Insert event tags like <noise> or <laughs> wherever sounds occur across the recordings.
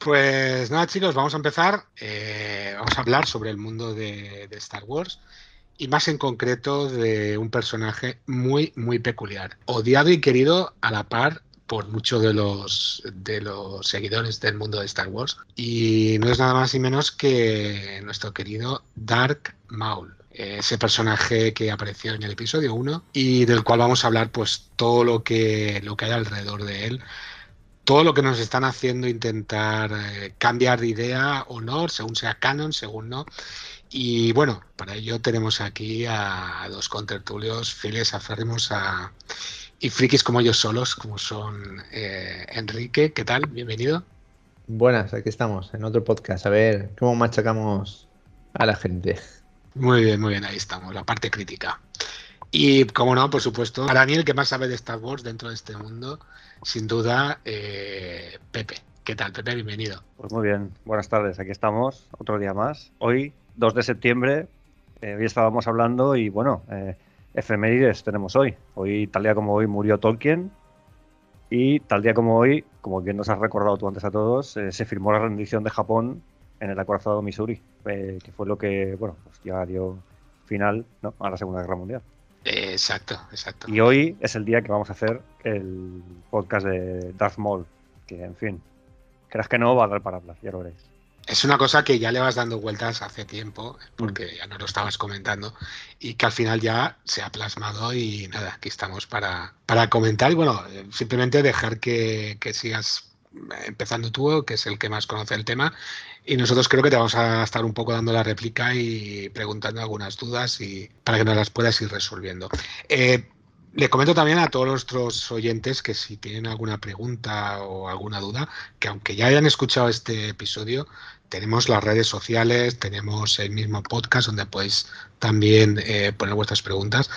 Pues nada chicos, vamos a empezar. Eh, vamos a hablar sobre el mundo de, Star Wars y más en concreto de un personaje muy, muy peculiar. Odiado y querido a la par por muchos de los, de los seguidores del mundo de Star Wars. Y no es nada más y menos que nuestro querido Dark Maul ese personaje que apareció en el episodio 1 y del cual vamos a hablar pues todo lo que, lo que hay alrededor de él todo lo que nos están haciendo intentar eh, cambiar de idea o no, según sea canon, según no. Y bueno, para ello tenemos aquí a, dos contertulios fieles, aférrimos a, y frikis como ellos solos, como son eh, Enrique. ¿Qué tal? Bienvenido. Buenas, aquí estamos, en otro podcast. A ver cómo machacamos a la gente. Muy bien, muy bien, ahí estamos, la parte crítica. Y como no, por supuesto, a Daniel, que más sabe de Star Wars dentro de este mundo, sin duda, eh, Pepe. ¿Qué tal, Pepe? Bienvenido. Pues muy bien, buenas tardes, aquí estamos, otro día más. Hoy, 2 de septiembre, eh, hoy estábamos hablando y bueno, eh, efemérides tenemos hoy. Hoy, tal día como hoy, murió Tolkien y tal día como hoy, como bien nos has recordado tú antes a todos, eh, se firmó la rendición de Japón en el acorazado Missouri, que fue lo que, bueno, pues ya dio final a la Segunda Guerra Mundial. Exacto, exacto. Y hoy es el día que vamos a hacer el podcast de Darth Maul, que en fin, creas que no va a dar para hablar, ya lo veréis. Es una cosa que ya le vas dando vueltas hace tiempo, porque mm. ya no lo estabas comentando, y que al final ya se ha plasmado y nada, aquí estamos para, para comentar y bueno, simplemente dejar que, que sigas empezando tú, que es el que más conoce el tema, y nosotros creo que te vamos a estar un poco dando la réplica y preguntando algunas dudas y para que nos las puedas ir resolviendo. Eh, le comento también a todos nuestros oyentes que si tienen alguna pregunta o alguna duda, que aunque ya hayan escuchado este episodio, tenemos las redes sociales, tenemos el mismo podcast donde podéis también eh, poner vuestras preguntas,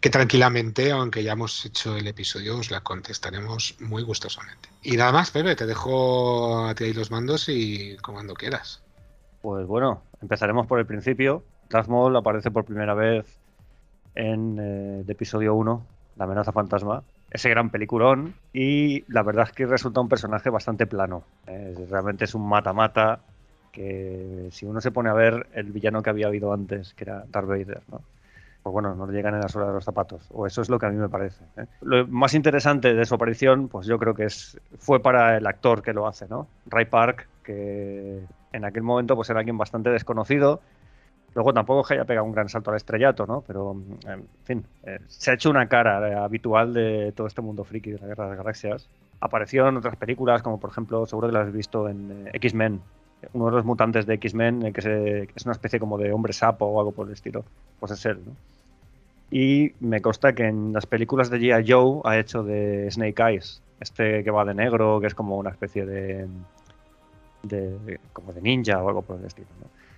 que tranquilamente, aunque ya hemos hecho el episodio, os la contestaremos muy gustosamente. Y nada más, Pepe, te dejo a ti ahí los mandos y cuando quieras. Pues bueno, empezaremos por el principio. Darth aparece por primera vez en eh, el episodio 1 la amenaza fantasma, ese gran peliculón y la verdad es que resulta un personaje bastante plano. realmente es un mata-mata que si uno se pone a ver el villano que había habido antes, que era Darth Vader, ¿no? pues bueno, no le llegan en la suela de los zapatos, o eso es lo que a mí me parece. ¿eh? Lo más interesante de su aparición, pues yo creo que es fue para el actor que lo hace, ¿no? Ray Park, que en aquel momento pues era alguien bastante desconocido, Luego tampoco que haya pegado un gran salto al estrellato, ¿no? Pero, en fin, eh, se ha hecho una cara eh, habitual de todo este mundo friki de la Guerra de las Galaxias. Apareció en otras películas, como por ejemplo, seguro que lo has visto en X-Men, uno de los mutantes de X-Men, que, es una especie como de hombre sapo o algo por el estilo. Pues es él, ¿no? Y me consta que en las películas de G.I. Joe ha hecho de Snake Eyes, este que va de negro, que es como una especie de, de como de ninja o algo por el estilo.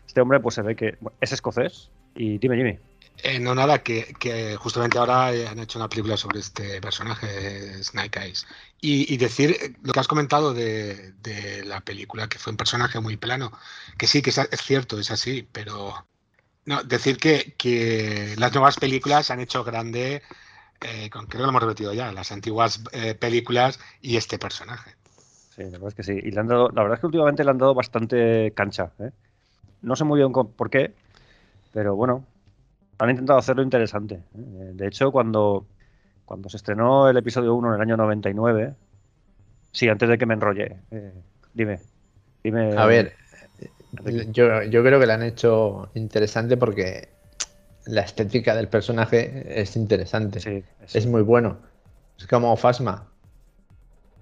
Este hombre pues se ve que es escocés y dime, Jimmy. Eh, no, nada, que, justamente ahora han hecho una película sobre este personaje, Snake Eyes. Y, decir eh, lo que has comentado de, la película, que fue un personaje muy plano, que sí, que es, cierto, es así, pero no, decir que, las nuevas películas han hecho grande, eh, creo que lo hemos repetido ya, las antiguas películas y este personaje. Sí, la verdad es que sí. Y le han dado, la verdad es que últimamente le han dado bastante cancha. ¿eh? No sé muy bien por qué, pero bueno, han intentado hacerlo interesante. ¿eh? De hecho, cuando, cuando se estrenó el episodio 1 en el año 99, sí, antes de que me enrolle, eh, dime, dime. A ver, yo, yo creo que lo han hecho interesante porque la estética del personaje es interesante. Sí, es, muy bueno. Es como Fasma.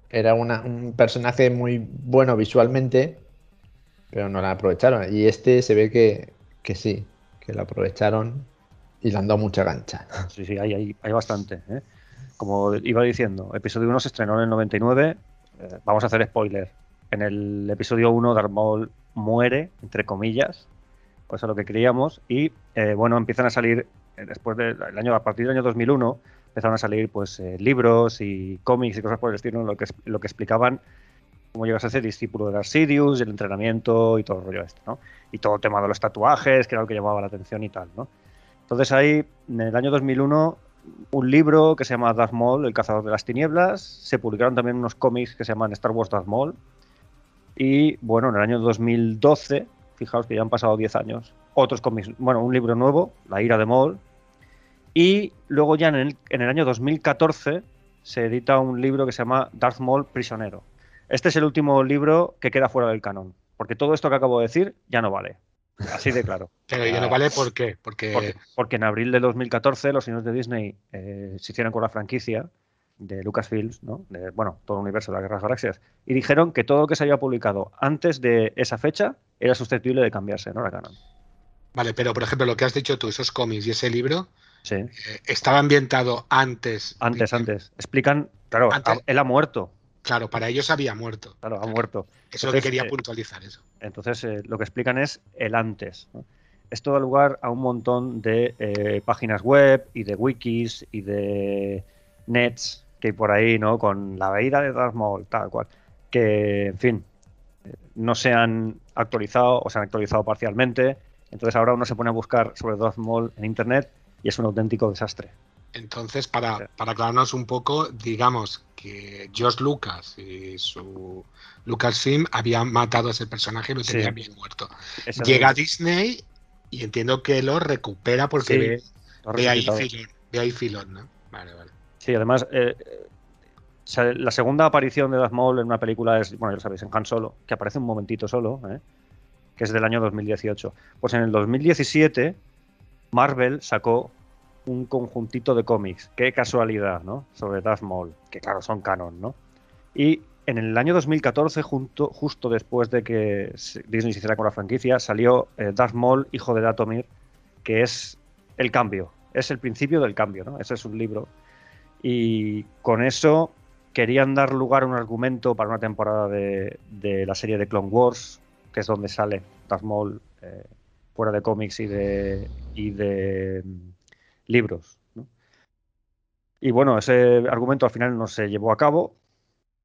Era un personaje muy bueno visualmente, pero no la aprovecharon. Y este se ve que, que sí, que lo aprovecharon y le han dado mucha gancha. <laughs> Sí, sí, hay, hay, hay bastante. ¿eh? Como iba diciendo, episodio 1 se estrenó en el 99. Eh, vamos a hacer spoiler. En el episodio 1, Darth Maul muere, entre comillas, pues a lo que creíamos, y eh, bueno, empiezan a salir, eh, después del año, a partir del año 2001, empezaron a salir pues libros y cómics y cosas por el estilo, lo que, lo que explicaban cómo llegas a ser discípulo de Darth Sidious, el entrenamiento y todo el rollo este, ¿no? Y todo el tema de los tatuajes, que era lo que llamaba la atención y tal, ¿no? Entonces ahí, en el año 2001, un libro que se llama Darth Maul, El cazador de las tinieblas, se publicaron también unos cómics que se llaman Star Wars Darth Maul, y bueno, en el año 2012, fijaos que ya han pasado 10 años, otros cómics, bueno, un libro nuevo, La ira de Maul, y luego ya en el, en el año 2014 se edita un libro que se llama Darth Maul Prisionero, este es el último libro que queda fuera del canon, porque todo esto que acabo de decir ya no vale. Así de claro. <laughs> Pero ya no vale ¿por qué? Porque... porque, en abril de 2014 los señores de Disney eh, se hicieron con la franquicia de Lucasfilms, ¿no? de, bueno, todo el universo de las Guerras Galaxias, y dijeron que todo lo que se había publicado antes de esa fecha era susceptible de cambiarse, ¿no? La canon. Vale, pero por ejemplo, lo que has dicho tú, esos cómics y ese libro, sí. Eh, estaba ambientado antes. Antes, antes. Explican, claro, él ha muerto. Claro, para ellos había muerto. Claro, ha muerto. Eso es lo que quería eh, puntualizar eso. Entonces, eh, lo que explican es el antes. Esto da lugar a un montón de eh, páginas web y de wikis y de nets que hay por ahí, ¿no? Con la veída de Darth Maul, tal cual. Que, en fin, no se han actualizado o se han actualizado parcialmente. Entonces ahora uno se pone a buscar sobre Darth Maul en internet y es un auténtico desastre. Entonces, para, para aclararnos un poco, digamos que George Lucas y su Lucasfilm habían matado a ese personaje y lo tenían bien muerto. Llega a Disney y entiendo que lo recupera porque ve, ahí filón, ¿no? Vale, vale. Sí, además, eh, la segunda aparición de Darth Maul en una película es, bueno, ya lo sabéis, en Han Solo, que aparece un momentito solo, ¿eh? que es del año 2018. Pues en el 2017, Marvel sacó un conjuntito de cómics. Qué casualidad, ¿no? Sobre Darth Maul, que claro, son canon, ¿no? Y en el año 2014, junto, justo después de que Disney se hiciera con la franquicia, salió eh, Darth Maul, hijo de Datomir, que es el cambio, es el principio del cambio, ¿no? Ese es un libro. Y con eso querían dar lugar a un argumento para una temporada de, la serie de Clone Wars, que es donde sale Darth Maul eh, fuera de cómics y de, y de libros. Y bueno, ese argumento al final no se llevó a cabo,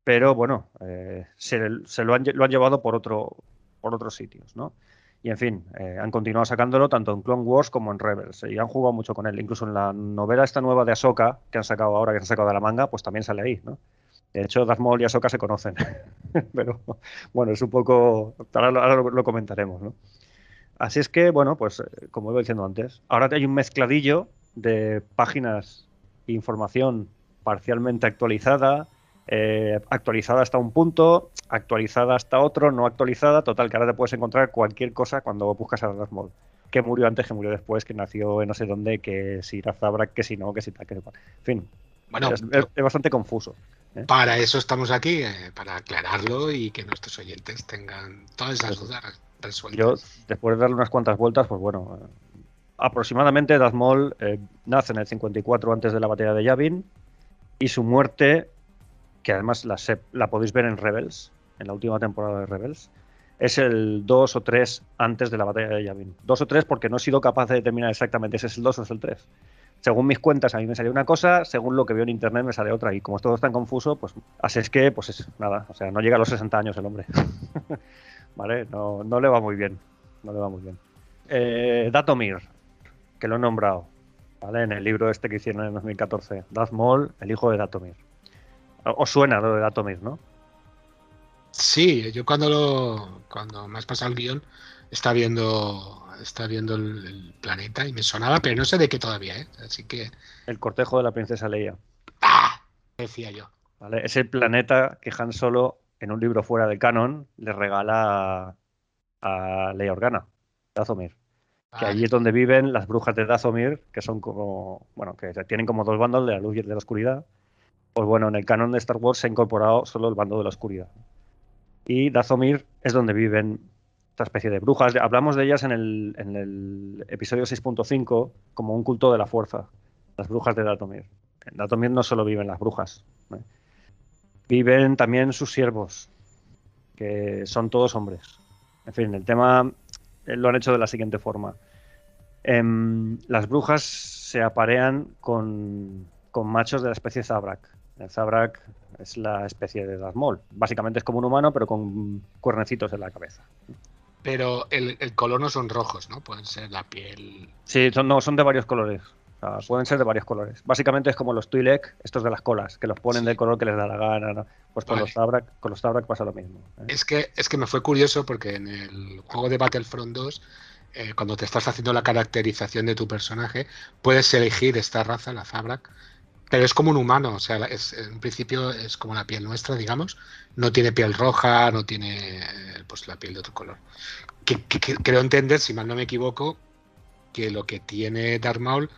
pero bueno, eh, se, lo, han, llevado por, otro, por otros sitios, ¿no? Y en fin, eh, han continuado sacándolo tanto en Clone Wars como en Rebels. Y han jugado mucho con él. Incluso en la novela esta nueva de Ahsoka, que han sacado ahora, que se han sacado de la manga, pues también sale ahí, ¿no? De hecho, Darth Maul y Ahsoka se conocen. <laughs> Pero bueno, es un poco... Ahora, lo, lo, comentaremos, ¿no? Así es que, bueno, pues eh, como iba diciendo antes, ahora hay un mezcladillo de páginas e información parcialmente actualizada, eh, actualizada hasta un punto, actualizada hasta otro, no actualizada, total, que ahora te puedes encontrar cualquier cosa cuando buscas a Darth Maul. Que murió antes, que murió después, que nació en no sé dónde, que si era Zabrak, que si no, que si tal, que En fin, bueno, es, bastante confuso. ¿eh? Para eso estamos aquí, eh, para aclararlo y que nuestros oyentes tengan todas esas dudas resueltas. Yo, después de darle unas cuantas vueltas, pues bueno, aproximadamente Darth Maul eh, nace en el 54 antes de la batalla de Yavin y su muerte, que además la, la podéis ver en Rebels, en la última temporada de Rebels, es el 2 o 3 antes de la batalla de Yavin. 2 o 3 porque no he sido capaz de determinar exactamente si es el 2 o es el 3. Según mis cuentas, a mí me salió una cosa, según lo que veo en internet me sale otra. Y como todo es tan confuso, pues así es que, pues es nada. O sea, no llega a los 60 años el hombre. <laughs> ¿Vale? No, no le va muy bien. No le va muy bien. Eh, Datomir, que lo he nombrado, ¿vale? En el libro este que hicieron en 2014, Darth Maul, el hijo de Datomir. ¿Os suena lo de Datomir, no? Sí, yo cuando lo, cuando me has pasado el guion, está viendo, está viendo el, planeta y me sonaba, pero no sé de qué todavía, ¿eh? Así que. El cortejo de la princesa Leia. ¡Ah! Decía yo. ¿Vale? Es el planeta que Han Solo, en un libro fuera de canon, le regala a, a Leia Organa, Dathomir que allí es donde viven las brujas de Dathomir, que son como, bueno, que tienen como dos bandos de la luz y de la oscuridad. Pues bueno, en el canon de Star Wars se ha incorporado solo el bando de la oscuridad. Y Dathomir es donde viven esta especie de brujas. Hablamos de ellas en el, en el episodio 6.5 como un culto de la fuerza, las brujas de Dathomir. En Dathomir no solo viven las brujas, ¿eh? viven también sus siervos, que son todos hombres. En fin, el tema lo han hecho de la siguiente forma. Em, las brujas se aparean con, machos de la especie Zabrak. El Zabrak es la especie de Darmol. Básicamente es como un humano, pero con cuernecitos en la cabeza. Pero el, color no son rojos, ¿no? Pueden ser la piel. Sí, son, no, son de varios colores. Pueden ser de varios colores. Básicamente es como los Twi'lek, estos de las colas, que los ponen del color que les da la gana. Pues con, los Zabrak, con los Zabrak pasa lo mismo. ¿eh? Es, que, es que me fue curioso porque en el juego de Battlefront 2 eh, cuando te estás haciendo la caracterización de tu personaje, puedes elegir esta raza, la Zabrak, pero es como un humano, o sea, es, en principio es como la piel nuestra, digamos, no tiene piel roja, no tiene pues la piel de otro color. Que, creo entender, si mal no me equivoco, que lo que tiene Darth Maul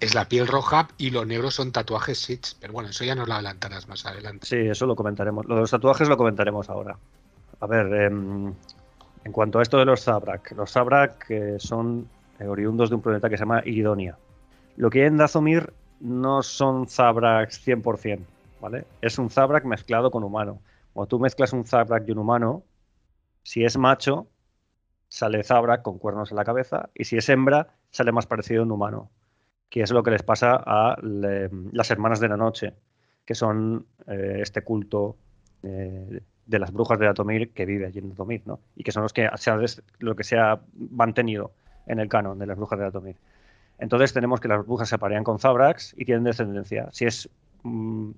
es la piel roja y lo negro son tatuajes Sith, pero bueno, eso ya nos lo adelantarás más adelante. Sí, eso lo comentaremos. Lo de los tatuajes lo comentaremos ahora. A ver, eh, en cuanto a esto de los Zabrak, los Zabrak son eh, oriundos de un planeta que se llama Iridonia. Lo que hay en Dazomir no son Zabraks 100%, ¿vale? Es un Zabrak mezclado con humano. Cuando tú mezclas un Zabrak y un humano, si es macho, sale Zabrak con cuernos en la cabeza, y si es hembra, sale más parecido a un humano, que es lo que les pasa a las hermanas de la noche, que son eh, este culto eh, de las brujas de Atomir que vive allí en Atomir, ¿no? Y que son los que se lo que se ha mantenido en el canon de las brujas de Atomir. Entonces tenemos que las brujas se aparean con Zabrax y tienen descendencia. Si es mm,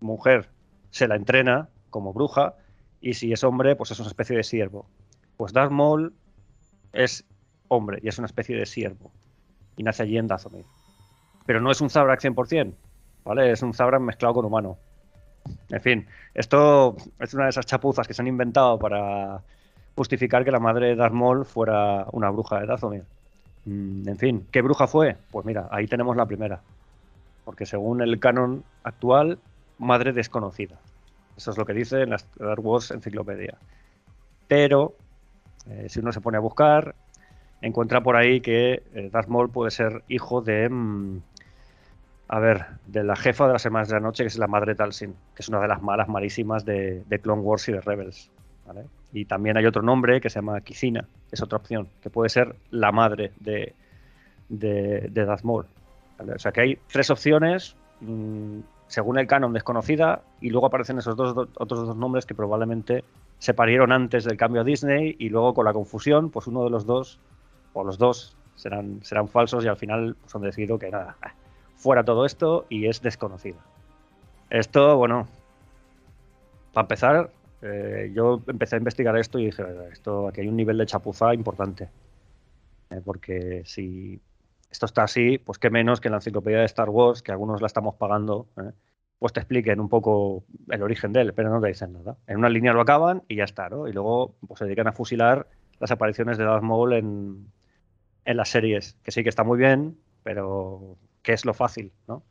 mujer, se la entrena como bruja, y si es hombre, pues es una especie de siervo. Pues Darth Maul es hombre y es una especie de siervo. Y nace allí en Dathomir. Pero no es un Zabrax 100%, ¿vale? Es un Zabrax mezclado con humano. En fin, esto es una de esas chapuzas que se han inventado para justificar que la madre de Darth Maul fuera una bruja de Dathomir. Mm, en fin, ¿qué bruja fue? Pues mira, ahí tenemos la primera. Porque según el canon actual, madre desconocida. Eso es lo que dice en la Star Wars Enciclopedia. Pero, eh, si uno se pone a buscar, encuentra por ahí que eh, Darth Maul puede ser hijo de... Mm, a ver, de la jefa de las Hermanas de la Noche, que es la madre Talsin, que es una de las malas malísimas de, Clone Wars y de Rebels. Y también hay otro nombre que se llama Kizina, es otra opción, que puede ser la madre de, de, de Darth Maul. O sea que hay tres opciones, mm, según el canon, desconocida, y luego aparecen esos dos, otros dos nombres que probablemente se parieron antes del cambio a Disney y luego con la confusión, pues uno de los dos, o los dos, serán, serán falsos y al final pues, han decidido que nada, fuera todo esto y es desconocido. Esto, bueno, para empezar, eh, yo empecé a investigar esto y dije, esto aquí hay un nivel de chapuza importante. Eh, porque si esto está así, pues qué menos que en la enciclopedia de Star Wars, que algunos la estamos pagando, eh, pues te expliquen un poco el origen de él, pero no te dicen nada. En una línea lo acaban y ya está, ¿no? Y luego pues, se dedican a fusilar las apariciones de Darth Maul en, en las series, que sí que está muy bien, pero que es lo fácil, ¿no?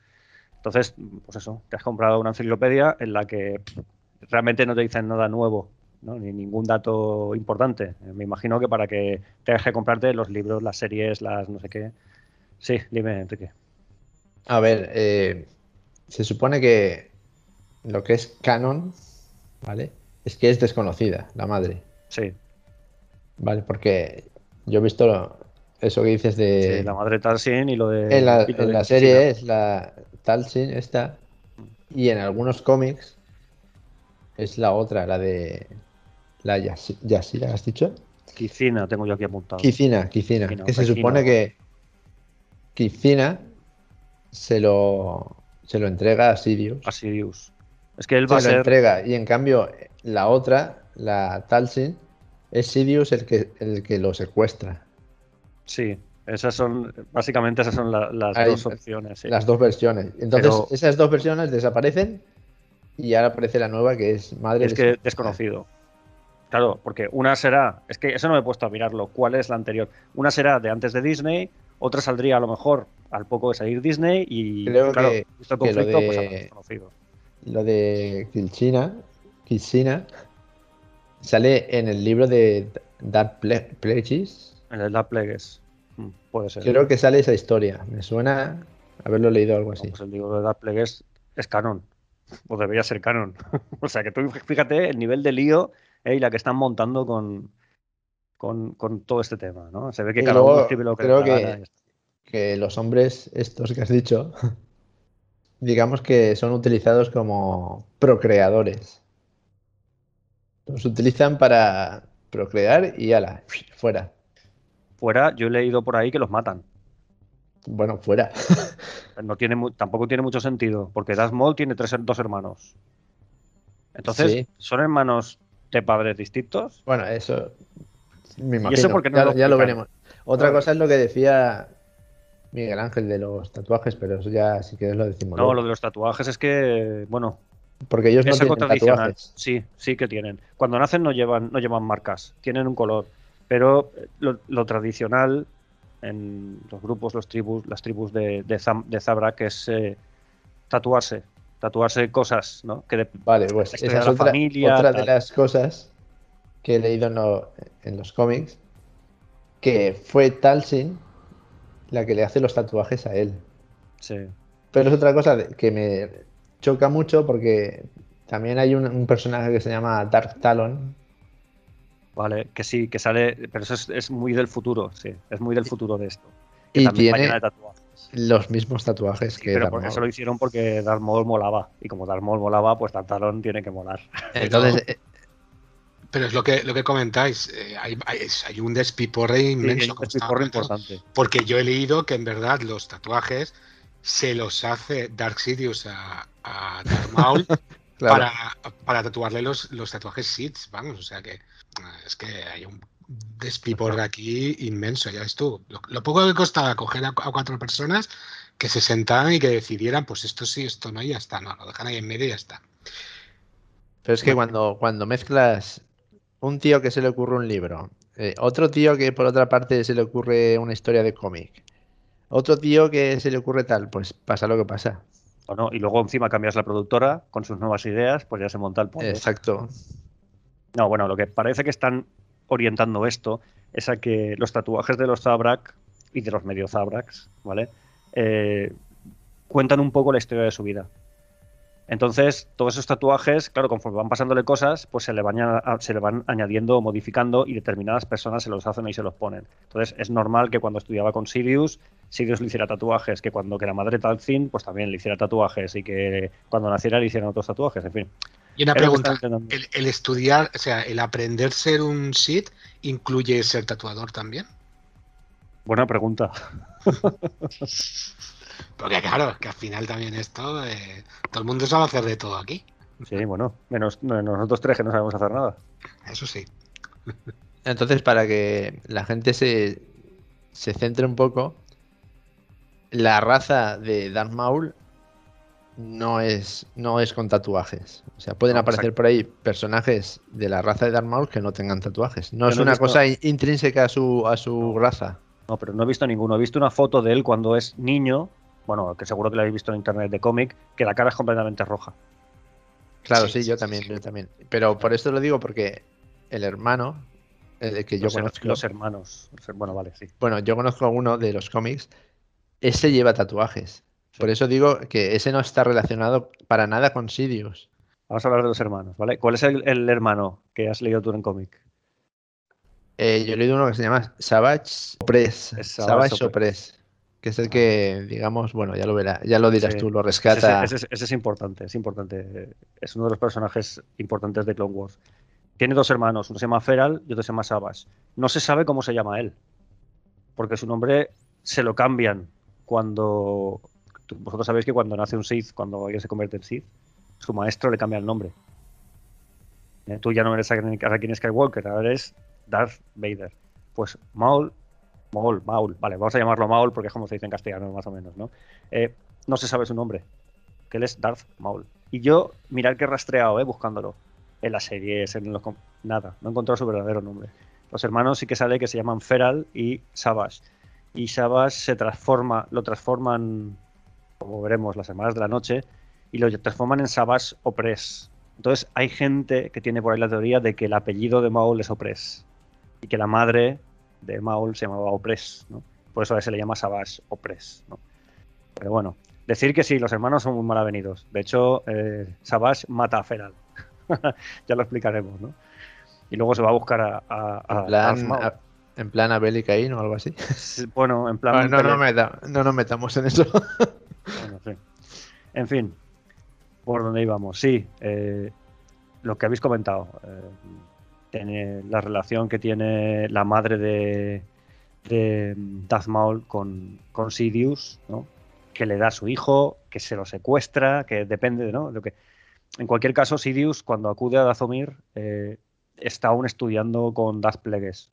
Entonces, pues eso, te has comprado una enciclopedia en la que realmente no te dicen nada nuevo, ¿no? ni ningún dato importante. Me imagino que para que tengas que comprarte los libros, las series, las no sé qué. Sí, dime, Enrique. A ver, eh, se supone que lo que es canon, ¿vale? Es que es desconocida, la madre. Sí. Vale, porque yo he visto eso que dices de. la madre Talsin y lo de. En la, serie es la Talsin, esta. Y en algunos cómics es la otra, la de. La Yasira, ¿has dicho? Kizina, tengo yo aquí apuntado. Kizina, Kizina. que se supone que. Kizina se lo. Se lo entrega a Sirius. A Sirius. Es que él va a ser. entrega. Y en cambio, la otra, la Talsin, es Sirius el que, el que lo secuestra. Sí, esas son, básicamente esas son las dos opciones. Las dos versiones. Entonces, esas dos versiones desaparecen y ahora aparece la nueva que es Madre Es que desconocido. Claro, porque una será, es que eso no me he puesto a mirarlo, ¿cuál es la anterior? Una será de antes de Disney, otra saldría a lo mejor al poco de salir Disney y Creo claro, que, conflicto, lo de, pues, desconocido. Lo de Kilchina, Kilchina sale en el libro de Dark en el Dark Plagues. Mm, puede ser. Creo que sale esa historia. Me suena haberlo leído algo así. pues el libro de Dark Plagues es canon. O debería ser canon. <laughs> o sea que tú fíjate el nivel de lío eh, y la que están montando con, con, todo este tema, ¿no? Se ve que cada uno escribe lo que creo que, que los hombres estos que has dicho, <laughs> digamos que son utilizados como procreadores. Los utilizan para procrear y ala, fuera. Fuera, yo he leído por ahí que los matan. Bueno, fuera. <laughs> no tiene, tampoco tiene mucho sentido, porque Das Maul tiene tres, dos hermanos. Entonces, ¿son hermanos de padres distintos? Bueno, eso me imagino. ya, lo, veremos. Otra cosa es lo que decía Miguel Ángel de los tatuajes, pero eso ya sí que lo decimos. No, lo de los tatuajes es que, bueno. Porque ellos no tienen tatuajes. Sí, sí que tienen. Cuando nacen no llevan, no llevan marcas, tienen un color. Pero lo, tradicional en los grupos, los tribus, las tribus de, de, Zabra, que es eh, tatuarse, tatuarse cosas, ¿no? Que vale, pues esa es otra, otra de las cosas que he leído en, los cómics, que fue Talsin la que le hace los tatuajes a él. Sí. Pero es otra cosa que me choca mucho porque también hay un, personaje que se llama Dark Talon. Vale, que sí, que sale, pero eso es, muy del futuro, sí, es muy del futuro de esto. y tiene los mismos tatuajes que Pero porque eso lo hicieron porque Darth Maul molaba. Y como Darth Maul molaba, pues Dark Talon tiene que molar. Entonces, pero es lo que, lo que comentáis, eh, hay, hay, un despiporre inmenso. importante. Porque yo he leído que en verdad los tatuajes se los hace Dark Sidious a, a Darth Maul <laughs> para, para, tatuarle los, los tatuajes Sith, vamos, o sea que es que hay un despiporre aquí inmenso, ya ves tú. Lo, poco que costaba coger a, cuatro personas que se sentaran y que decidieran, pues esto sí, esto no, y ya está, no, lo dejan ahí en medio y ya está. Pero es que cuando, cuando mezclas un tío que se le ocurre un libro, eh, otro tío que por otra parte se le ocurre una historia de cómic, otro tío que se le ocurre tal, pues pasa lo que pasa. O no, y luego encima cambias la productora con sus nuevas ideas, pues ya se monta el pollo. Exacto. No, bueno, lo que parece que están orientando esto es a que los tatuajes de los Zabrak y de los medio Zabraks, ¿vale? Eh, cuentan un poco la historia de su vida. Entonces, todos esos tatuajes, claro, conforme van pasándole cosas, pues se le, van, se le van añadiendo o modificando y determinadas personas se los hacen y se los ponen. Entonces, es normal que cuando estudiaba con Sirius, Sirius le hiciera tatuajes, que cuando que la madre Talzin, pues también le hiciera tatuajes y que cuando naciera le hicieran otros tatuajes, en fin. Y una pregunta, ¿el, estudiar, o sea, el aprender ser un Sith incluye ser tatuador también? Buena pregunta. <laughs> Porque claro, que al final también esto, eh, todo el mundo sabe hacer de todo aquí. Sí, bueno, menos, nosotros tres que no sabemos hacer nada. Eso sí. Entonces, para que la gente se, se centre un poco, la raza de Darth Maul no es, no es con tatuajes. O sea, pueden aparecer por ahí personajes de la raza de Darth Maul que no tengan tatuajes. No es una cosa intrínseca a su, a su raza. No, pero no he visto ninguno. He visto una foto de él cuando es niño bueno, que seguro que lo habéis visto en internet de cómic, que la cara es completamente roja. Claro, sí, yo también, yo también. Pero por esto lo digo porque el hermano, el que yo conozco. Los hermanos. Bueno, vale, sí. Bueno, yo conozco a uno de los cómics. Ese lleva tatuajes. Por eso digo que ese no está relacionado para nada con Sidious. Vamos a hablar de los hermanos, ¿vale? ¿Cuál es el, hermano que has leído tú en cómic? Eh, yo he leído uno que se llama Savage Opress. Savage Opress que es el que, digamos, bueno, ya lo verá, ya lo dirás tú, lo rescata. Ese, es importante, es importante. Es uno de los personajes importantes de Clone Wars. Tiene dos hermanos, uno se llama Feral y otro se llama Savage. No se sabe cómo se llama él, porque su nombre se lo cambian cuando. Vosotros sabéis que cuando nace un Sith, cuando alguien se convierte en Sith, su maestro le cambia el nombre. Eh, tú ya no eres Anakin Skywalker, ahora eres Darth Vader. Pues Maul Maul, Maul, vale, vamos a llamarlo Maul porque es como se dice en castellano, más o menos, ¿no? Eh, no se sabe su nombre, que él es Darth Maul. Y yo, mirad que he rastreado, ¿eh? Buscándolo. En las series, en los... Nada, no he encontrado su verdadero nombre. Los hermanos sí que sale que se llaman Feral y Savage. Y Savage se transforma, lo transforman, como veremos, las hermanas de la noche, y lo transforman en Savage Opress. Entonces hay gente que tiene por ahí la teoría de que el apellido de Maul es Opress. Y que la madre de Maul se llamaba Opress, ¿no? Por eso a se le llama Savage Opress, ¿no? Pero bueno, decir que sí, los hermanos son muy mal avenidos. De hecho, eh, Savage mata a Feral. <laughs> ya lo explicaremos, ¿no? y luego se va a buscar a, a, en, plan, en plan Abel y Caín o algo así. Bueno, en plan. no, no, nos metamos en eso. <laughs> En fin, por donde íbamos. Sí, eh, lo que habéis comentado. Eh, la relación que tiene la madre de, de Darth Maul con, con Sidious, que le da a su hijo, que se lo secuestra, que depende de ¿no? lo que. En cualquier caso, Sidious, cuando acude a Dazomir, eh, está aún estudiando con Darth Plagueis.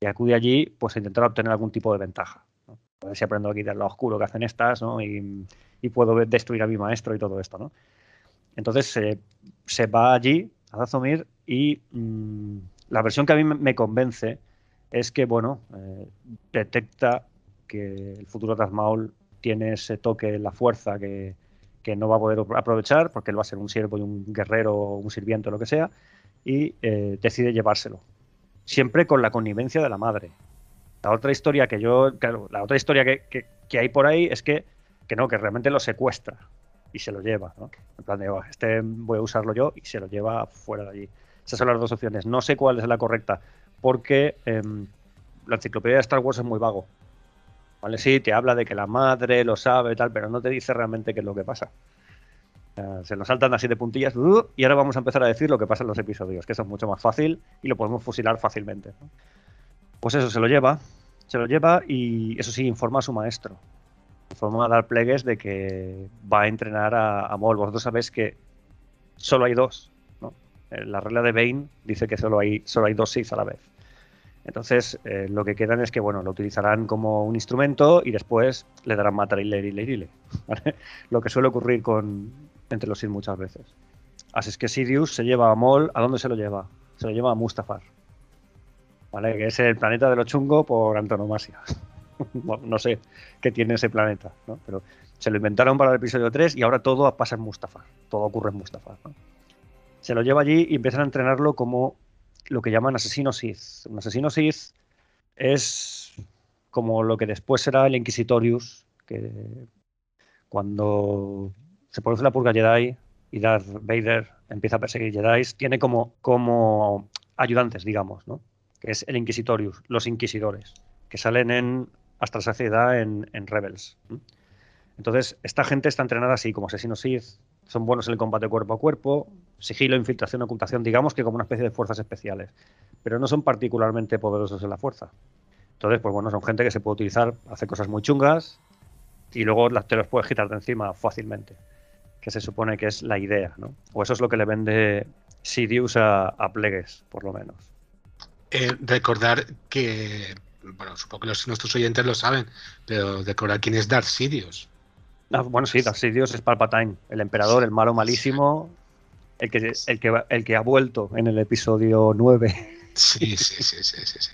Y acude allí pues, a intentar obtener algún tipo de ventaja. A ver si aprendo a quitar lo oscuro que hacen estas, ¿no? Y, puedo destruir a mi maestro y todo esto, ¿no? Entonces se va allí a Dazomir y mm, la versión que a mí me convence es que, bueno, eh, detecta que el futuro Darth Maul tiene ese toque en la fuerza que, no va a poder aprovechar porque él va a ser un siervo y un guerrero, un sirviente o lo que sea, y eh, decide llevárselo. Siempre con la connivencia de la madre. La otra historia que yo, claro, la otra historia que, hay por ahí es que, que, no, que realmente lo secuestra y se lo lleva, ¿no? En plan de, oh, este voy a usarlo yo y se lo lleva fuera de allí. Esas son las dos opciones. No sé cuál es la correcta, porque em, la enciclopedia de Star Wars es muy vago. ¿Vale? Sí, te habla de que la madre lo sabe y tal, pero no te dice realmente qué es lo que pasa. se nos saltan así de puntillas uh, y ahora vamos a empezar a decir lo que pasa en los episodios, que eso es mucho más fácil y lo podemos fusilar fácilmente. Pues eso, se lo lleva, se lo lleva y eso sí, informa a su maestro. Informa a dar plegues de que va a entrenar a, a. Vosotros sabéis que solo hay dos. Eh, la regla de Bane dice que solo hay, solo hay dos Sith a la vez. Entonces, eh, lo que quedan es que, bueno, lo utilizarán como un instrumento y después le darán matar y leer <laughs> Lo que suele ocurrir con, entre los Sith muchas veces. Así es que Sidious se lleva a Maul, ¿a dónde se lo lleva? Se lo lleva a Mustafar. Que es el planeta de lo chungo por antonomasia. <laughs> no sé qué tiene ese planeta. Pero se lo inventaron para el episodio 3 y ahora todo pasa en Mustafar. Todo ocurre en Mustafar, ¿no? se lo lleva allí y empiezan a entrenarlo como lo que llaman asesino Sith. Un asesino Sith es como lo que después será el Inquisitorius, que cuando se produce la purga Jedi y Darth Vader empieza a perseguir Jedi, tiene como, como ayudantes, digamos, ¿no? Que es el Inquisitorius, los inquisidores, que salen en hasta la saciedad en, en Rebels. Entonces, esta gente está entrenada así, como asesinos Sith, son buenos en el combate cuerpo a cuerpo, sigilo, infiltración, ocultación, digamos que como una especie de fuerzas especiales, pero no son particularmente poderosos en la fuerza. Entonces, pues bueno, son gente que se puede utilizar, hace cosas muy chungas y luego te los puedes quitar de encima fácilmente, que se supone que es la idea, ¿no? O eso es lo que le vende Sidious a, a Plegues, por lo menos. Eh, recordar que, bueno, supongo que nuestros oyentes lo saben, pero recordar quién es Darth Sidious. Ah, bueno, sí, Darth Sidious es Palpatine, el emperador, el malo malísimo, el que, el que, el que ha vuelto en el episodio 9. Sí, sí, sí, sí, sí.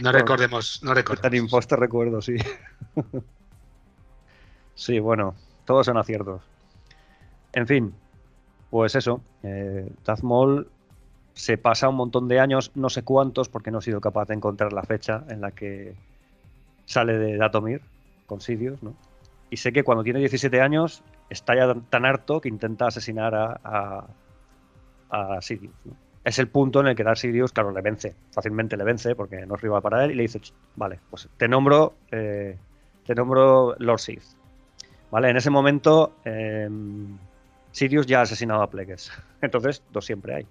No recordemos, no recordemos. Tan imposto recuerdo, sí. sí, bueno, todos son aciertos. En fin, pues eso, eh, Darth Maul se pasa un montón de años, no sé cuántos, porque no he sido capaz de encontrar la fecha en la que sale de Datomir con Sidious, ¿no? Y sé que cuando tiene 17 años está ya tan harto que intenta asesinar a, a, Sirius. Es el punto en el que Darth Sirius, claro, le vence, fácilmente le vence porque no es rival para él y le dice, vale, pues te nombro, eh, te nombro Lord Sith. Vale, en ese momento em, Sirius ya ha asesinado a Plegues. <laughs> Entonces, dos siempre hay.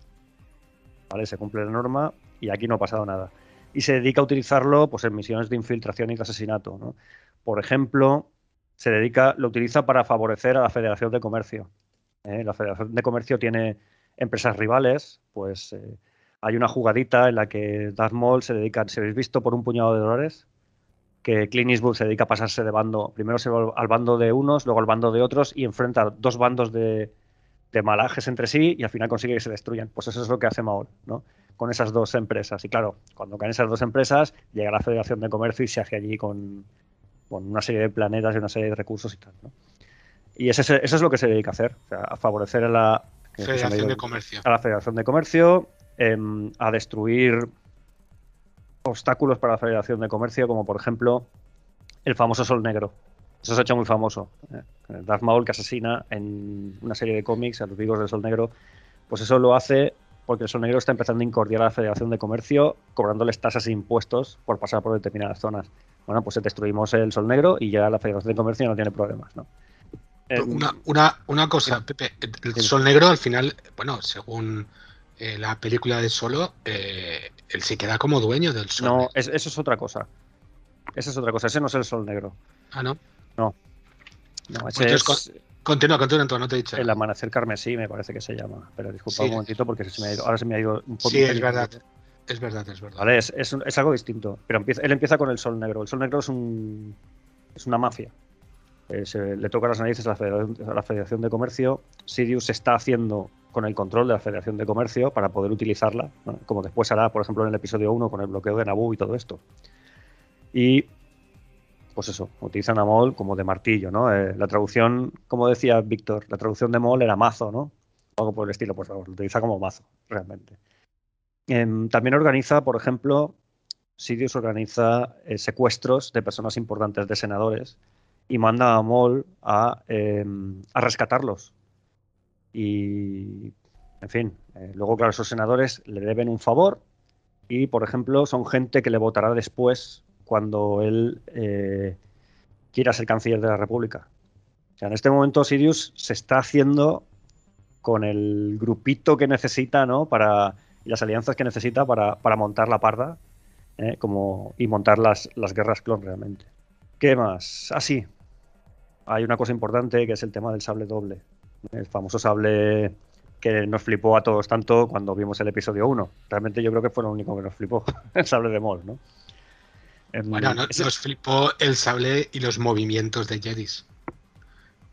Se cumple la norma y aquí no ha pasado nada. Y se dedica a utilizarlo pues, en misiones de infiltración y de asesinato. ¿no? Por ejemplo, se dedica, lo utiliza para favorecer a la Federación de Comercio. ¿eh? La Federación de Comercio tiene empresas rivales, pues eh, hay una jugadita en la que Darth Maul se dedica, si habéis visto, por un puñado de dólares, que Clint Eastwood se dedica a pasarse de bando. Primero se va al bando de unos, luego al bando de otros y enfrenta dos bandos de, malajes entre sí y al final consigue que se destruyan. Pues eso es lo que hace Maul, ¿no? Con esas dos empresas. Y claro, cuando caen esas dos empresas, llega la Federación de Comercio y se hace allí con, con una serie de planetas y una serie de recursos y tal. ¿no? Y eso es lo que se dedica a hacer, a favorecer a la Federación de Comercio. A la Federación de Comercio, em, a destruir obstáculos para la Federación de Comercio, como por ejemplo el famoso Sol Negro. Eso se ha hecho muy famoso. ¿eh? Darth Maul que asesina en una serie de cómics a los vivos del Sol Negro. Pues eso lo hace porque el Sol Negro está empezando a incordiar a la Federación de Comercio, cobrándoles tasas e impuestos por pasar por determinadas zonas. Bueno, pues destruimos el Sol Negro y ya la Federación de Comercio no tiene problemas, ¿no? Una, una, una, cosa, Pepe, el Sol Negro al final, bueno, según eh, la película de Solo, eh, él se queda como dueño del Sol. No, eso es otra cosa. Esa es otra cosa, ese no es el Sol Negro. Ah, ¿no? No. No, pues ese es... Continúa, continúa, no te he dicho. El amanecer carmesí me parece que se llama. Pero disculpa un momentito porque se me ha ido, ahora se me ha ido un poco. Sí, es verdad. Es verdad, es verdad. Vale, es, es, algo distinto. Pero empieza, él empieza con el sol negro. El sol negro es un es una mafia. Eh, se, le toca las narices a la, Federación, a la, Federación, de Comercio. Sirius se está haciendo con el control de la Federación de Comercio para poder utilizarla, como después hará, por ejemplo, en el episodio 1 con el bloqueo de Naboo y todo esto. Y pues eso, utilizan a Mol como de martillo, ¿no? Eh, la traducción, como decía Víctor, la traducción de Mol era mazo, ¿no? Algo por el estilo, favor, lo utiliza como mazo, realmente. Em, también organiza, por ejemplo, Sidious organiza eh, secuestros de personas importantes, de senadores, y manda a Mol a, em, a rescatarlos. Y, en fin, eh, luego, claro, esos senadores le deben un favor y, por ejemplo, son gente que le votará después cuando él eh, quiera ser canciller de la República. O sea, en este momento Sirius se está haciendo con el grupito que necesita, ¿no? Para, y las alianzas que necesita para, montar la parda ¿eh? como, y montar las, las guerras clon realmente. ¿Qué más? Ah, sí. Hay una cosa importante que es el tema del sable doble. El famoso sable que nos flipó a todos tanto cuando vimos el episodio 1. Realmente yo creo que fue lo único que nos flipó, <laughs> el sable de Mol, ¿no? Bueno, nos, flipó el sable y los movimientos de Jedis.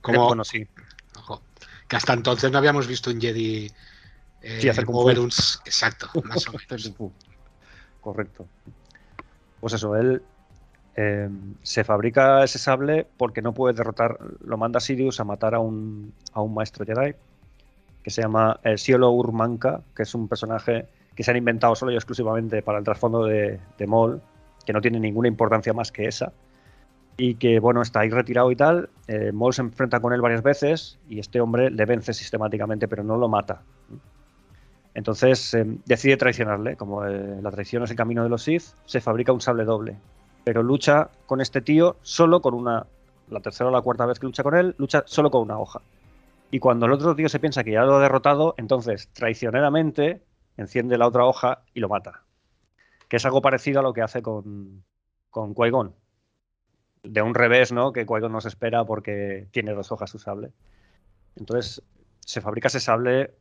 Como, bueno, sí. que hasta entonces no habíamos visto un Jedi eh, hacer mover un... Exacto, <laughs> más o menos. Correcto. Pues eso, él eh, se fabrica ese sable porque no puede derrotar, lo manda Sirius a matar a un, a un maestro Jedi que se llama eh, Cielo Urmanka, que es un personaje que se han inventado solo y exclusivamente para el trasfondo de, de Maul que no tiene ninguna importancia más que esa. Y que, bueno, está ahí retirado y tal. Eh, se enfrenta con él varias veces y este hombre le vence sistemáticamente, pero no lo mata. Entonces eh, decide traicionarle. Como eh, la traición es el camino de los Sith, se fabrica un sable doble. Pero lucha con este tío solo con una. La tercera o la cuarta vez que lucha con él, lucha solo con una hoja. Y cuando el otro tío se piensa que ya lo ha derrotado, entonces traicioneramente enciende la otra hoja y lo mata que es algo parecido a lo que hace con, con Qui-Gon. De un revés, ¿no? Que Qui-Gon nos espera porque tiene dos hojas su sable. Entonces, se fabrica ese sable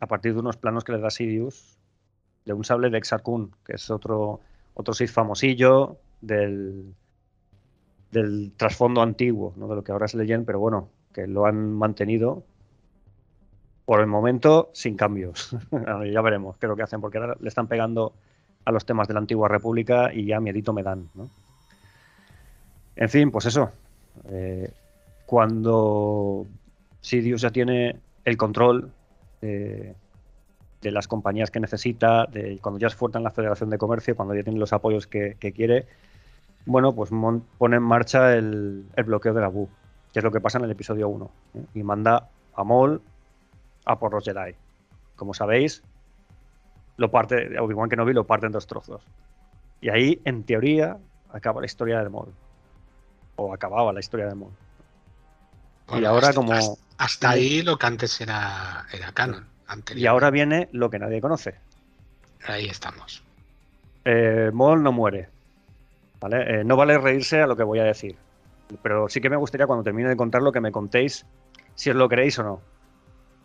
a partir de unos planos que le da Sidious, de un sable de Exar que es otro, otro Sith famosillo del, del trasfondo antiguo, ¿no? de lo que ahora es Legend, pero bueno, que lo han mantenido por el momento sin cambios. <laughs> ya veremos qué es lo que hacen, porque ahora le están pegando a los temas de la antigua república y ya miedito me dan. ¿no? En fin, pues eso. Eh, cuando Sidious ya tiene el control de, las compañías que necesita, de, cuando ya es fuerte en la Federación de Comercio, cuando ya tiene los apoyos que, quiere, bueno, pues pone en marcha el, bloqueo de la BU, que es lo que pasa en el episodio 1, ¿eh? y manda a Maul a por los Jedi. Como sabéis, lo parte, Obi-Wan Kenobi lo parte en dos trozos. Y ahí, en teoría, acaba la historia de Maul. O acababa la historia de Maul. y ahora como... Hasta, ahí lo que antes era, era canon. Y ahora viene lo que nadie conoce. Ahí estamos. Eh, Maul no muere. ¿vale? Eh, no vale reírse a lo que voy a decir. Pero sí que me gustaría cuando termine de contar lo que me contéis si os lo queréis o no.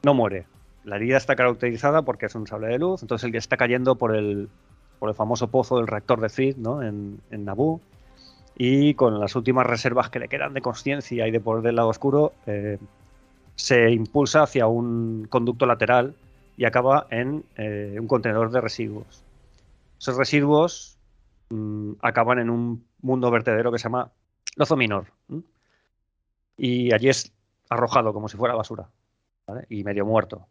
No muere. La herida está caracterizada porque es un sable de luz, entonces el que está cayendo por el, por el famoso pozo del reactor de Cid ¿no? en, en Naboo y con las últimas reservas que le quedan de conciencia y de poder del lado oscuro, eh, se impulsa hacia un conducto lateral y acaba en eh, un contenedor de residuos. Esos residuos mm, acaban en un mundo vertedero que se llama Lozo Minor. Y allí es arrojado como si fuera basura y medio muerto.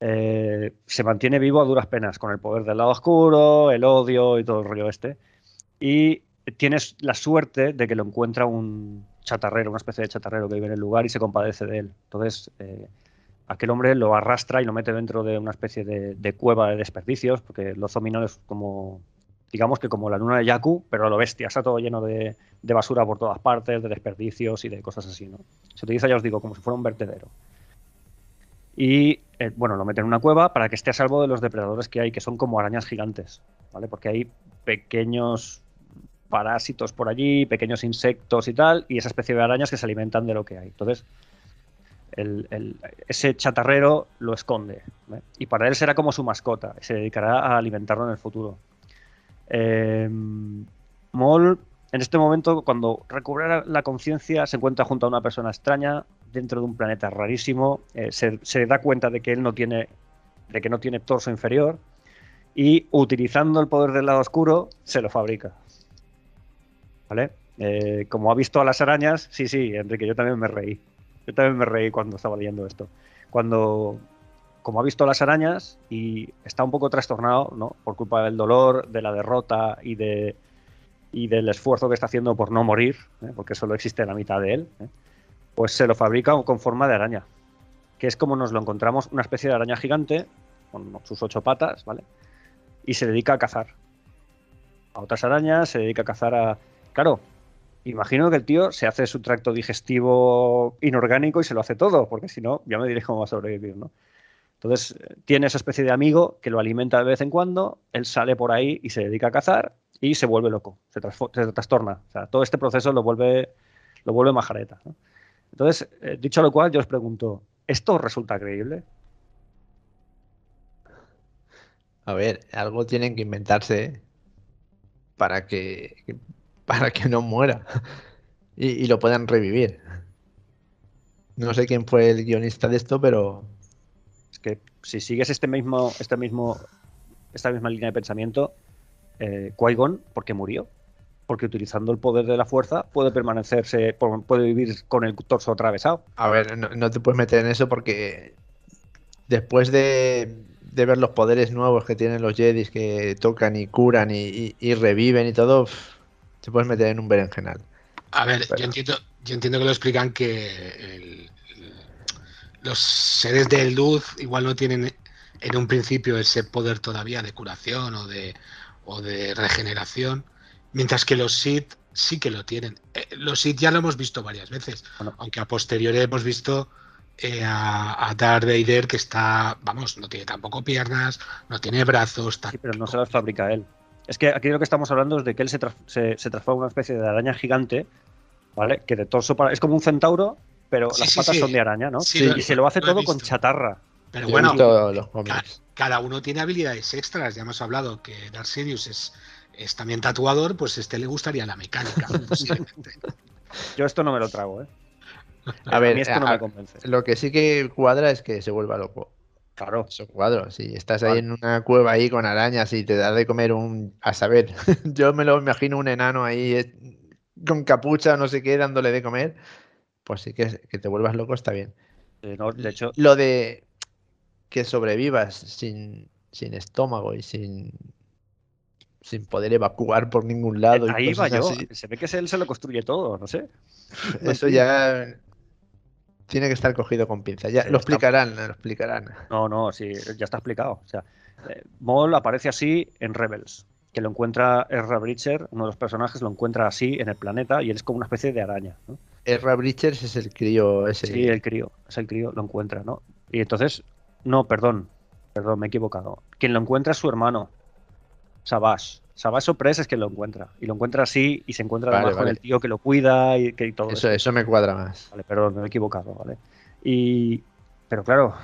Eh, se mantiene vivo a duras penas con el poder del lado oscuro, el odio y todo el rollo este. Y tienes la suerte de que lo encuentra un chatarrero, una especie de chatarrero que vive en el lugar y se compadece de él. Entonces, eh, aquel hombre lo arrastra y lo mete dentro de una especie de, cueva de desperdicios, porque los Zominol es como, digamos que como la luna de Yaku, pero a lo bestia, está todo lleno de, basura por todas partes, de desperdicios y de cosas así, ¿no? Se utiliza, ya os digo, como si fuera un vertedero. Y, eh, bueno, lo mete en una cueva para que esté a salvo de los depredadores que hay, que son como arañas gigantes, ¿vale? Porque hay pequeños parásitos por allí, pequeños insectos y tal, y esa especie de arañas que se alimentan de lo que hay. Entonces, ese chatarrero lo esconde. Y para él será como su mascota. Se dedicará a alimentarlo en el futuro. Eh, Moll, en este momento, cuando recupera la conciencia, se encuentra junto a una persona extraña dentro de un planeta rarísimo. Eh, se, da cuenta de que él no tiene, de que no tiene torso inferior y utilizando el poder del lado oscuro se lo fabrica. ¿Vale? Eh, como ha visto a las arañas, sí, sí, Enrique, yo también me reí. Yo también me reí cuando estaba leyendo esto. Cuando, como ha visto las arañas y está un poco trastornado, ¿no? Por culpa del dolor, de la derrota y de y del esfuerzo que está haciendo por no morir, ¿eh? porque solo existe la mitad de él, ¿eh? Pues se lo fabrica con forma de araña, que es como nos lo encontramos, una especie de araña gigante con sus ocho patas, ¿vale? Y se dedica a cazar a otras arañas, se dedica a cazar a... Claro, imagino que el tío se hace su tracto digestivo inorgánico y se lo hace todo, porque si no, ya me diré cómo va a sobrevivir, ¿no? Entonces, tiene esa especie de amigo que lo alimenta de vez en cuando, él sale por ahí y se dedica a cazar y se vuelve loco, se, trastorna. O sea, todo este proceso lo vuelve, lo vuelve majareta. Entonces, eh, dicho lo cual, yo os pregunto, ¿esto resulta creíble? A ver, algo tienen que inventarse para que para que no muera y, lo puedan revivir. No sé quién fue el guionista de esto, pero es que si sigues este mismo, este mismo, esta misma línea de pensamiento, eh, Qui-Gon, ¿por qué murió? Porque utilizando el poder de la fuerza puede permanecerse, puede vivir con el torso atravesado. A ver, no, te puedes meter en eso porque después de, ver los poderes nuevos que tienen los Jedis que tocan y curan y, y reviven y todo, te puedes meter en un berenjenal. A ver, yo, entiendo, yo entiendo que lo explican que los seres de luz igual no tienen en un principio ese poder todavía de curación o de, o de regeneración, mientras que los Sith sí que lo tienen. Eh, los Sith ya lo hemos visto varias veces, aunque a posteriori hemos visto eh, a, a, Darth Vader que está, vamos, no tiene tampoco piernas, no tiene brazos. Sí, pero no se las fabrica él. Es que aquí lo que estamos hablando es de que él se, transforma en una especie de araña gigante, ¿vale? Que de torso para... Es como un centauro, pero las patas son de araña, ¿no? Sí, y se lo hace todo con chatarra. Pero bueno, cada, uno tiene habilidades extras. Ya hemos hablado que Darth Sirius es, es también tatuador, pues este le gustaría la mecánica, <laughs> Yo esto no me lo trago, ¿eh? A, ver, esto no me convence. Lo que sí que cuadra es que se vuelva loco. Claro. Son cuadros. Si estás ahí en una cueva ahí con arañas y te das de comer un. A saber, <laughs> yo me lo imagino un enano ahí eh, con capucha, no sé qué, dándole de comer. Pues sí que, que te vuelvas loco está bien. de hecho. Lo de que sobrevivas sin, sin estómago y sin, sin poder evacuar por ningún lado. Ahí va yo. Se ve que él se lo construye todo, no sé. <laughs> Eso ya tiene que estar cogido con pinza. Ya lo explicarán, lo explicarán. No, no, sí, ya está explicado. O sea, eh, Maul aparece así en Rebels, que lo encuentra Ezra Bridger, uno de los personajes lo encuentra así en el planeta y él es como una especie de araña. ¿no? Ezra Bridger es el crío ese. Sí, el crío, es el crío, lo encuentra, ¿no? Y entonces, no, perdón, perdón, me he equivocado. Quien lo encuentra es su hermano, Savage. Sabaso Press es quien lo encuentra. Y lo encuentra así y se encuentra además con el tío que lo cuida y, que, todo eso. Eso me cuadra más. Vale, perdón, me he equivocado, ¿vale? Y, pero claro,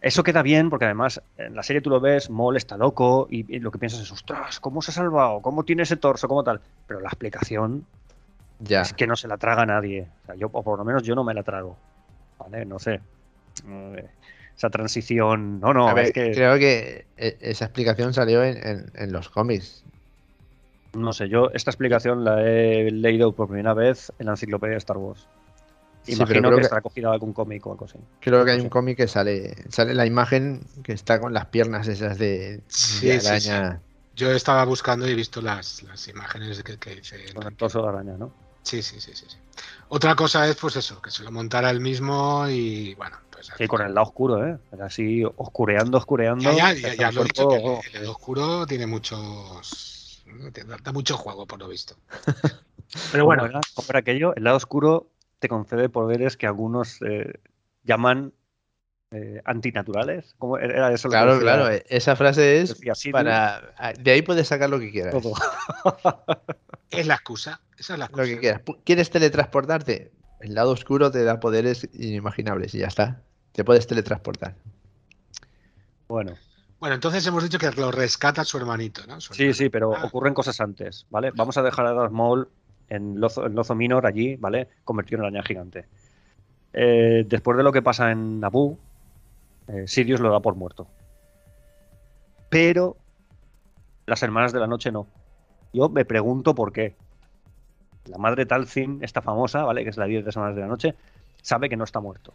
eso queda bien porque además en la serie tú lo ves, Mol está loco y, lo que piensas es, ostras, ¿cómo se ha salvado? ¿Cómo tiene ese torso? ¿Cómo tal? Pero la explicación ya. es que no se la traga nadie. O, sea, yo, o por lo menos yo no me la trago. ¿Vale? No sé. Esa transición. No, no. es que... Creo que e, esa explicación salió en, en los cómics. No sé, yo esta explicación la he leído por primera vez en la enciclopedia de Star Wars. Imagino que, estará cogida algún cómic o algo así. Creo que hay un cómic que sale, sale la imagen que está con las piernas esas de, araña. Yo estaba buscando y he visto las, las imágenes que, que dice. Con el torso de araña, ¿no? Sí, sí, sí, sí, Otra cosa es, pues eso, que se lo montara él mismo y, bueno, Sí, con el lado oscuro, ¿eh? Así oscureando, oscureando. Ya, ya, ya, lo he dicho, que el, lado oscuro tiene muchos. Da mucho juego, por lo visto. <laughs> Pero bueno. Como era, aquello, el lado oscuro te concede poderes que algunos eh, llaman eh, antinaturales. ¿Cómo era eso? Claro, claro. Esa frase es para. De ahí puedes sacar lo que quieras. <laughs> es la excusa. Esa es la excusa. Lo que quieras. ¿Quieres teletransportarte? El lado oscuro te da poderes inimaginables y ya está. Te puedes teletransportar. Bueno. Bueno, entonces hemos dicho que lo rescata su hermanito, ¿no? sí, sí, pero ah. ocurren cosas antes, ¿vale? Vamos a dejar a Darth Maul en Lozo, en Lozo Minor allí, ¿vale? Convertido en araña gigante. Eh, después de lo que pasa en Naboo, eh, Sirius lo da por muerto. Pero las hermanas de la noche no. Yo me pregunto por qué. La madre Talzin, esta famosa, ¿vale? Que es la 10 de semanas de la noche, sabe que no está muerto.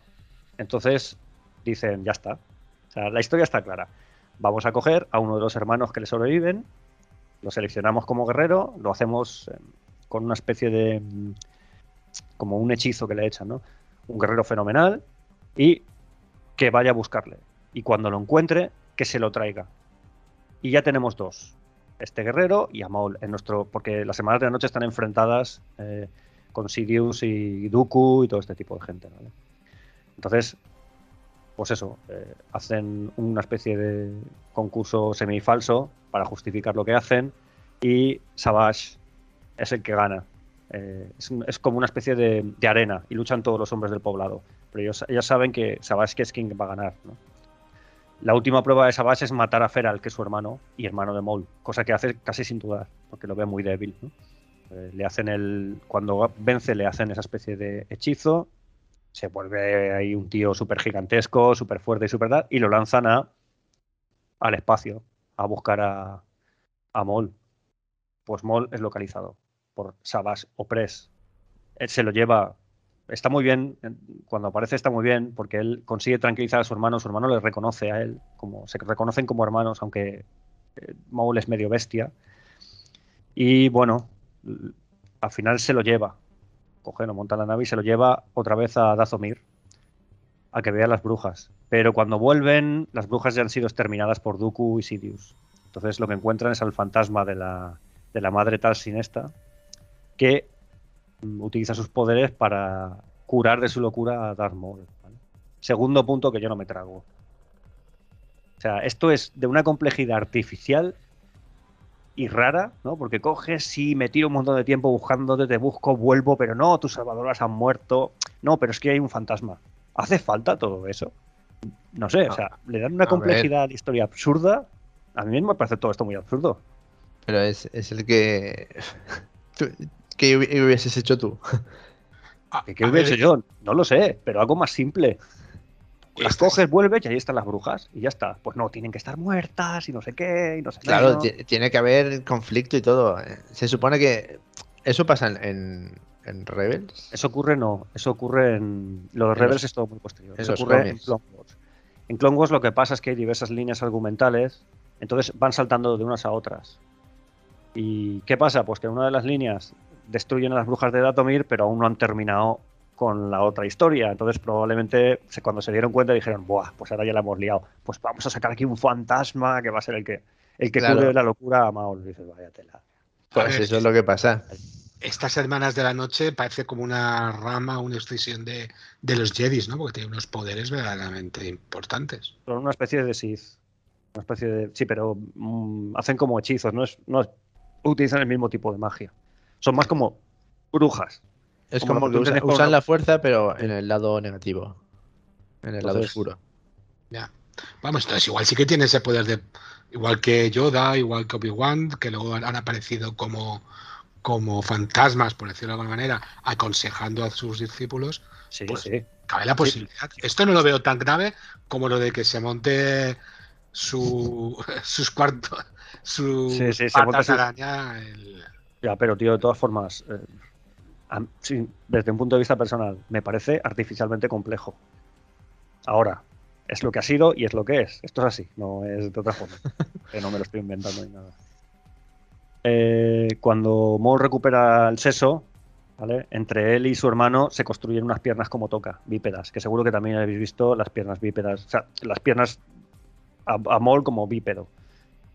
Entonces dicen, ya está. O sea, la historia está clara. Vamos a coger a uno de los hermanos que le sobreviven, lo seleccionamos como guerrero, lo hacemos eh, con una especie de. Mm, como un hechizo que le echan, ¿no? Un guerrero fenomenal y que vaya a buscarle. Y cuando lo encuentre, que se lo traiga. Y ya tenemos dos. Este guerrero y a Maul en nuestro. Porque las semanas de la noche están enfrentadas eh, con Sidious y Dooku y todo este tipo de gente. Entonces, pues eso, eh, hacen una especie de concurso semifalso para justificar lo que hacen y Savage es el que gana. Eh, es, como una especie de, arena y luchan todos los hombres del poblado. Pero ellos, ellos saben que Savage es quien va a ganar. La última prueba de Savage es matar a Feral, que es su hermano y hermano de Maul, cosa que hace casi sin dudar, porque lo ve muy débil. Eh, le hacen el. Cuando vence, le hacen esa especie de hechizo. Se vuelve ahí un tío súper gigantesco, súper fuerte y súper tal, y lo lanzan a, al espacio a buscar a, a Maul. Pues Maul es localizado por Sabas o Press. Él se lo lleva. Está muy bien, cuando aparece está muy bien, porque él consigue tranquilizar a su hermano, su hermano le reconoce a él, como se reconocen como hermanos, aunque eh, Maul es medio bestia. Y bueno, al final se lo lleva, coge, no monta la nave y se lo lleva otra vez a Dazomir, a que vea las brujas. Pero cuando vuelven, las brujas ya han sido exterminadas por Dooku y Sidious. Entonces lo que encuentran es al fantasma de la, de la madre tal esta que mm, utiliza sus poderes para curar de su locura a Darth Maul. Segundo punto que yo no me trago. O sea, esto es de una complejidad artificial y rara, ¿no? Porque coges, sí, me tiro un montón de tiempo buscándote, te busco, vuelvo, pero no, tus salvadoras han muerto. No, pero es que hay un fantasma. ¿Hace falta todo eso? No sé, o sea, le dan una complejidad a la historia absurda. A mí mismo me parece todo esto muy absurdo. Pero es, es el que. <laughs> ¿Qué hubieses hecho tú? Ah, ¿Qué, hubiese yo? No lo sé, pero algo más simple. Las coges, vuelves y ahí están las brujas y ya está. Pues no, tienen que estar muertas y no sé qué y no sé Claro, tiene que haber conflicto y todo. Se supone que eso pasa en, Rebels. Eso ocurre no, eso ocurre en los Rebels es todo muy posterior. Eso ocurre en Clone Wars. En Clone Wars lo que pasa es que hay diversas líneas argumentales, entonces van saltando de unas a otras. ¿Y qué pasa? Pues que en una de las líneas destruyen a las brujas de Datomir, pero aún no han terminado con la otra historia. Entonces, probablemente cuando se dieron cuenta dijeron, Buah, pues ahora ya la hemos liado. Pues vamos a sacar aquí un fantasma que va a ser el que el que claro. la locura a Maul. Dices, vaya tela. Pues eso es lo que pasa. Estas hermanas de la noche parece como una rama, una extensión de, los Jedis, ¿no? Porque tienen unos poderes verdaderamente importantes. Son una especie de Sith. Una especie de. Sí, pero mm, hacen como hechizos, no es, no utilizan el mismo tipo de magia. Son más como brujas. Es como, que usan, la fuerza, pero en el lado negativo. En el lado oscuro. Ya. Vamos, entonces igual sí que tiene ese poder de. Igual que Yoda, igual que Obi-Wan, que luego han aparecido como, como fantasmas, por decirlo de alguna manera, aconsejando a sus discípulos. Sí, pues sí. Cabe la posibilidad. Esto no lo veo tan grave como lo de que se monte su, <laughs> sus cuartos, su patas araña. El, ya, pero tío, de todas formas, eh, desde un punto de vista personal, me parece artificialmente complejo. Ahora, es lo que ha sido y es lo que es. Esto es así, no es de otra forma. <laughs> que no me lo estoy inventando ni nada. Eh, cuando Maul recupera el seso, ¿vale? Entre él y su hermano se construyen unas piernas como toca, bípedas, que seguro que también habéis visto las piernas bípedas, o sea, las piernas a, a mol como bípedo,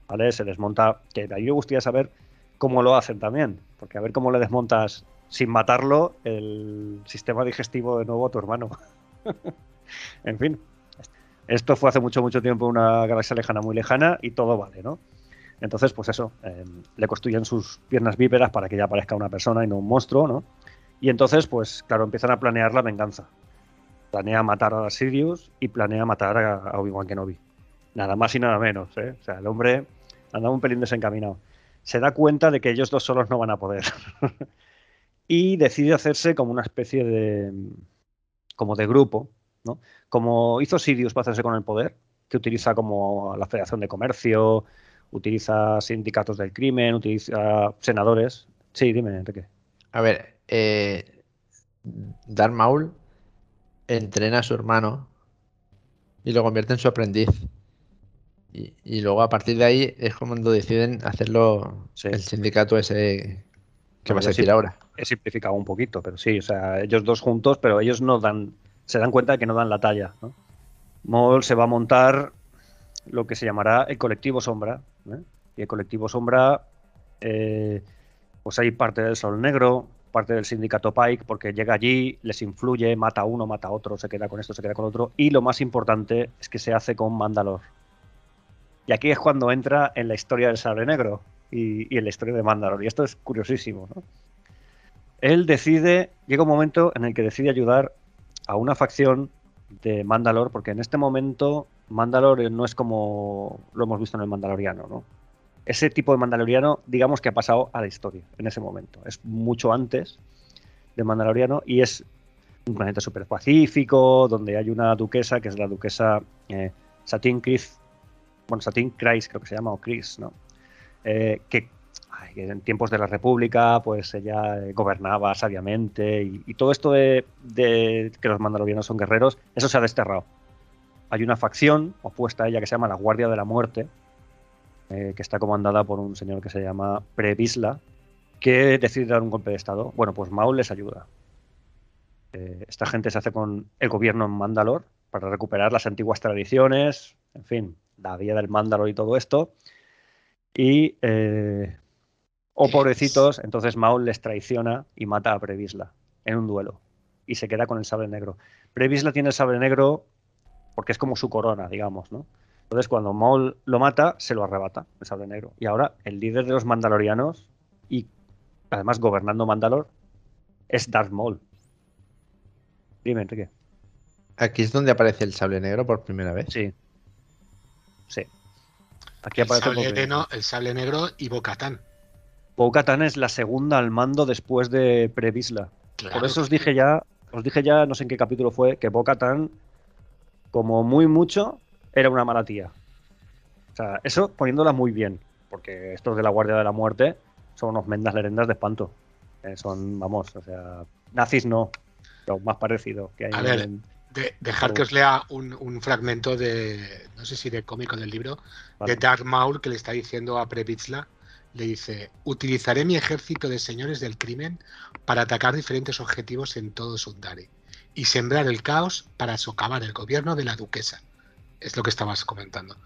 ¿vale? Se desmonta, que de ahí me gustaría saber cómo lo hacen también, porque a ver cómo le desmontas sin matarlo el sistema digestivo de nuevo a tu hermano. <laughs> en fin, esto fue hace mucho, mucho tiempo, una galaxia lejana, muy lejana, y todo vale, ¿no? Entonces, pues eso, eh, le construyen sus piernas víperas para que ya parezca una persona y no un monstruo, ¿no? Y entonces, pues claro, empiezan a planear la venganza. Planea matar a Sirius y planea matar a, Obi-Wan Kenobi. Nada más y nada menos, ¿eh? O sea, el hombre anda un pelín desencaminado. Se da cuenta de que ellos dos solos no van a poder. <laughs> y decide hacerse como una especie de. como de grupo, ¿no? Como hizo Sirius para hacerse con el poder, que utiliza como la Federación de Comercio, utiliza sindicatos del crimen, utiliza senadores. Sí, dime, Enrique. A ver, eh, Darth Maul entrena a su hermano y lo convierte en su aprendiz. Y, luego a partir de ahí es cuando deciden hacerlo el sindicato ese que vas a decir ahora. He simplificado un poquito, pero sí, o sea, ellos dos juntos, pero ellos no dan, se dan cuenta de que no dan la talla. ¿no? Se va a montar lo que se llamará el colectivo Sombra. ¿eh? Y el colectivo Sombra, eh, pues hay parte del Sol Negro, parte del sindicato Pike, porque llega allí, les influye, mata a uno, mata a otro, se queda con esto, se queda con otro. Y lo más importante es que se hace con Mandalor. Y aquí es cuando entra en la historia del Sable Negro y, en la historia de Mandalor. Y esto es curiosísimo. Él decide, llega un momento en el que decide ayudar a una facción de Mandalor, porque en este momento Mandalor no es como lo hemos visto en el Mandaloriano, ¿no? Ese tipo de Mandaloriano, digamos que ha pasado a la historia en ese momento. Es mucho antes de Mandaloriano y es un planeta súper pacífico, donde hay una duquesa, que es la duquesa eh, Satin Chris, bueno, Satin Chris creo que se llama, o Chris, ¿no? Eh, que, en tiempos de la República, pues ella gobernaba sabiamente y, todo esto de, de, que los mandalorianos son guerreros, eso se ha desterrado hay una facción opuesta a ella que se llama la Guardia de la Muerte, eh, que está comandada por un señor que se llama Previsla, que decide dar un golpe de Estado. Bueno, pues Maul les ayuda. Eh, esta gente se hace con el gobierno en Mandalor para recuperar las antiguas tradiciones, en fin, la vida del Mandalor y todo esto. Y, eh, oh pobrecitos, entonces Maul les traiciona y mata a Previsla en un duelo y se queda con el sable negro. Previsla tiene el sable negro porque es como su corona, digamos, ¿no? Entonces, cuando Maul lo mata, se lo arrebata, el sable negro. Y ahora, el líder de los mandalorianos, y además gobernando Mandalor, es Darth Maul. Dime, Enrique. ¿Aquí es donde aparece el sable negro por primera vez? Sí. Sí. Aquí aparece el sable, el sable negro y Bocatán. Bocatán es la segunda al mando después de Previsla. Por eso os dije ya, os dije ya, no sé en qué capítulo fue, que Bocatán como muy mucho, era una mala tía. O sea, eso poniéndola muy bien, porque estos de la Guardia de la Muerte son unos mendas lerendas de espanto. Eh, son, vamos, o sea, nazis no, lo más parecido que hay. A ver, dejar que os lea un, fragmento de, no sé si de cómico del libro, de Darth Maul que le está diciendo a Previtzla, le dice, utilizaré mi ejército de señores del crimen para atacar diferentes objetivos en todo Sundari y sembrar el caos para socavar el gobierno de la duquesa. Es lo que estabas comentando.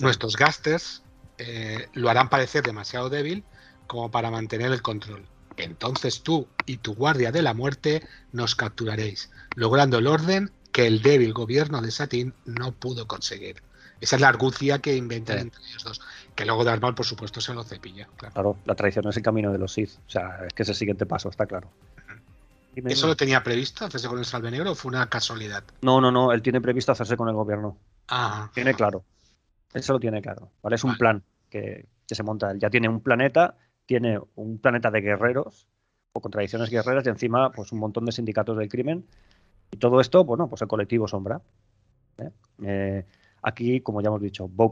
Nuestros gasters eh, lo harán parecer demasiado débil como para mantener el control. Entonces tú y tu guardia de la muerte nos capturaréis, logrando el orden que el débil gobierno de Satín no pudo conseguir. Esa es la argucia que inventan entre ellos dos. Que luego Darth por supuesto, se lo cepilla. Claro. claro, la traición es el camino de los Sith. O sea, es que es el siguiente paso, está claro. ¿Eso lo tenía previsto, hacerse con el salve negro o fue una casualidad? No, no, no, él tiene previsto hacerse con el gobierno. Ah. Tiene claro. Eso lo tiene claro. ¿vale? Es un plan que, se monta él. Ya tiene un planeta, tiene un planeta de guerreros o contradicciones guerreras y encima pues un montón de sindicatos del crimen. Y todo esto, bueno, pues el colectivo Sombra. ¿eh? Eh, aquí, como ya hemos dicho, Bo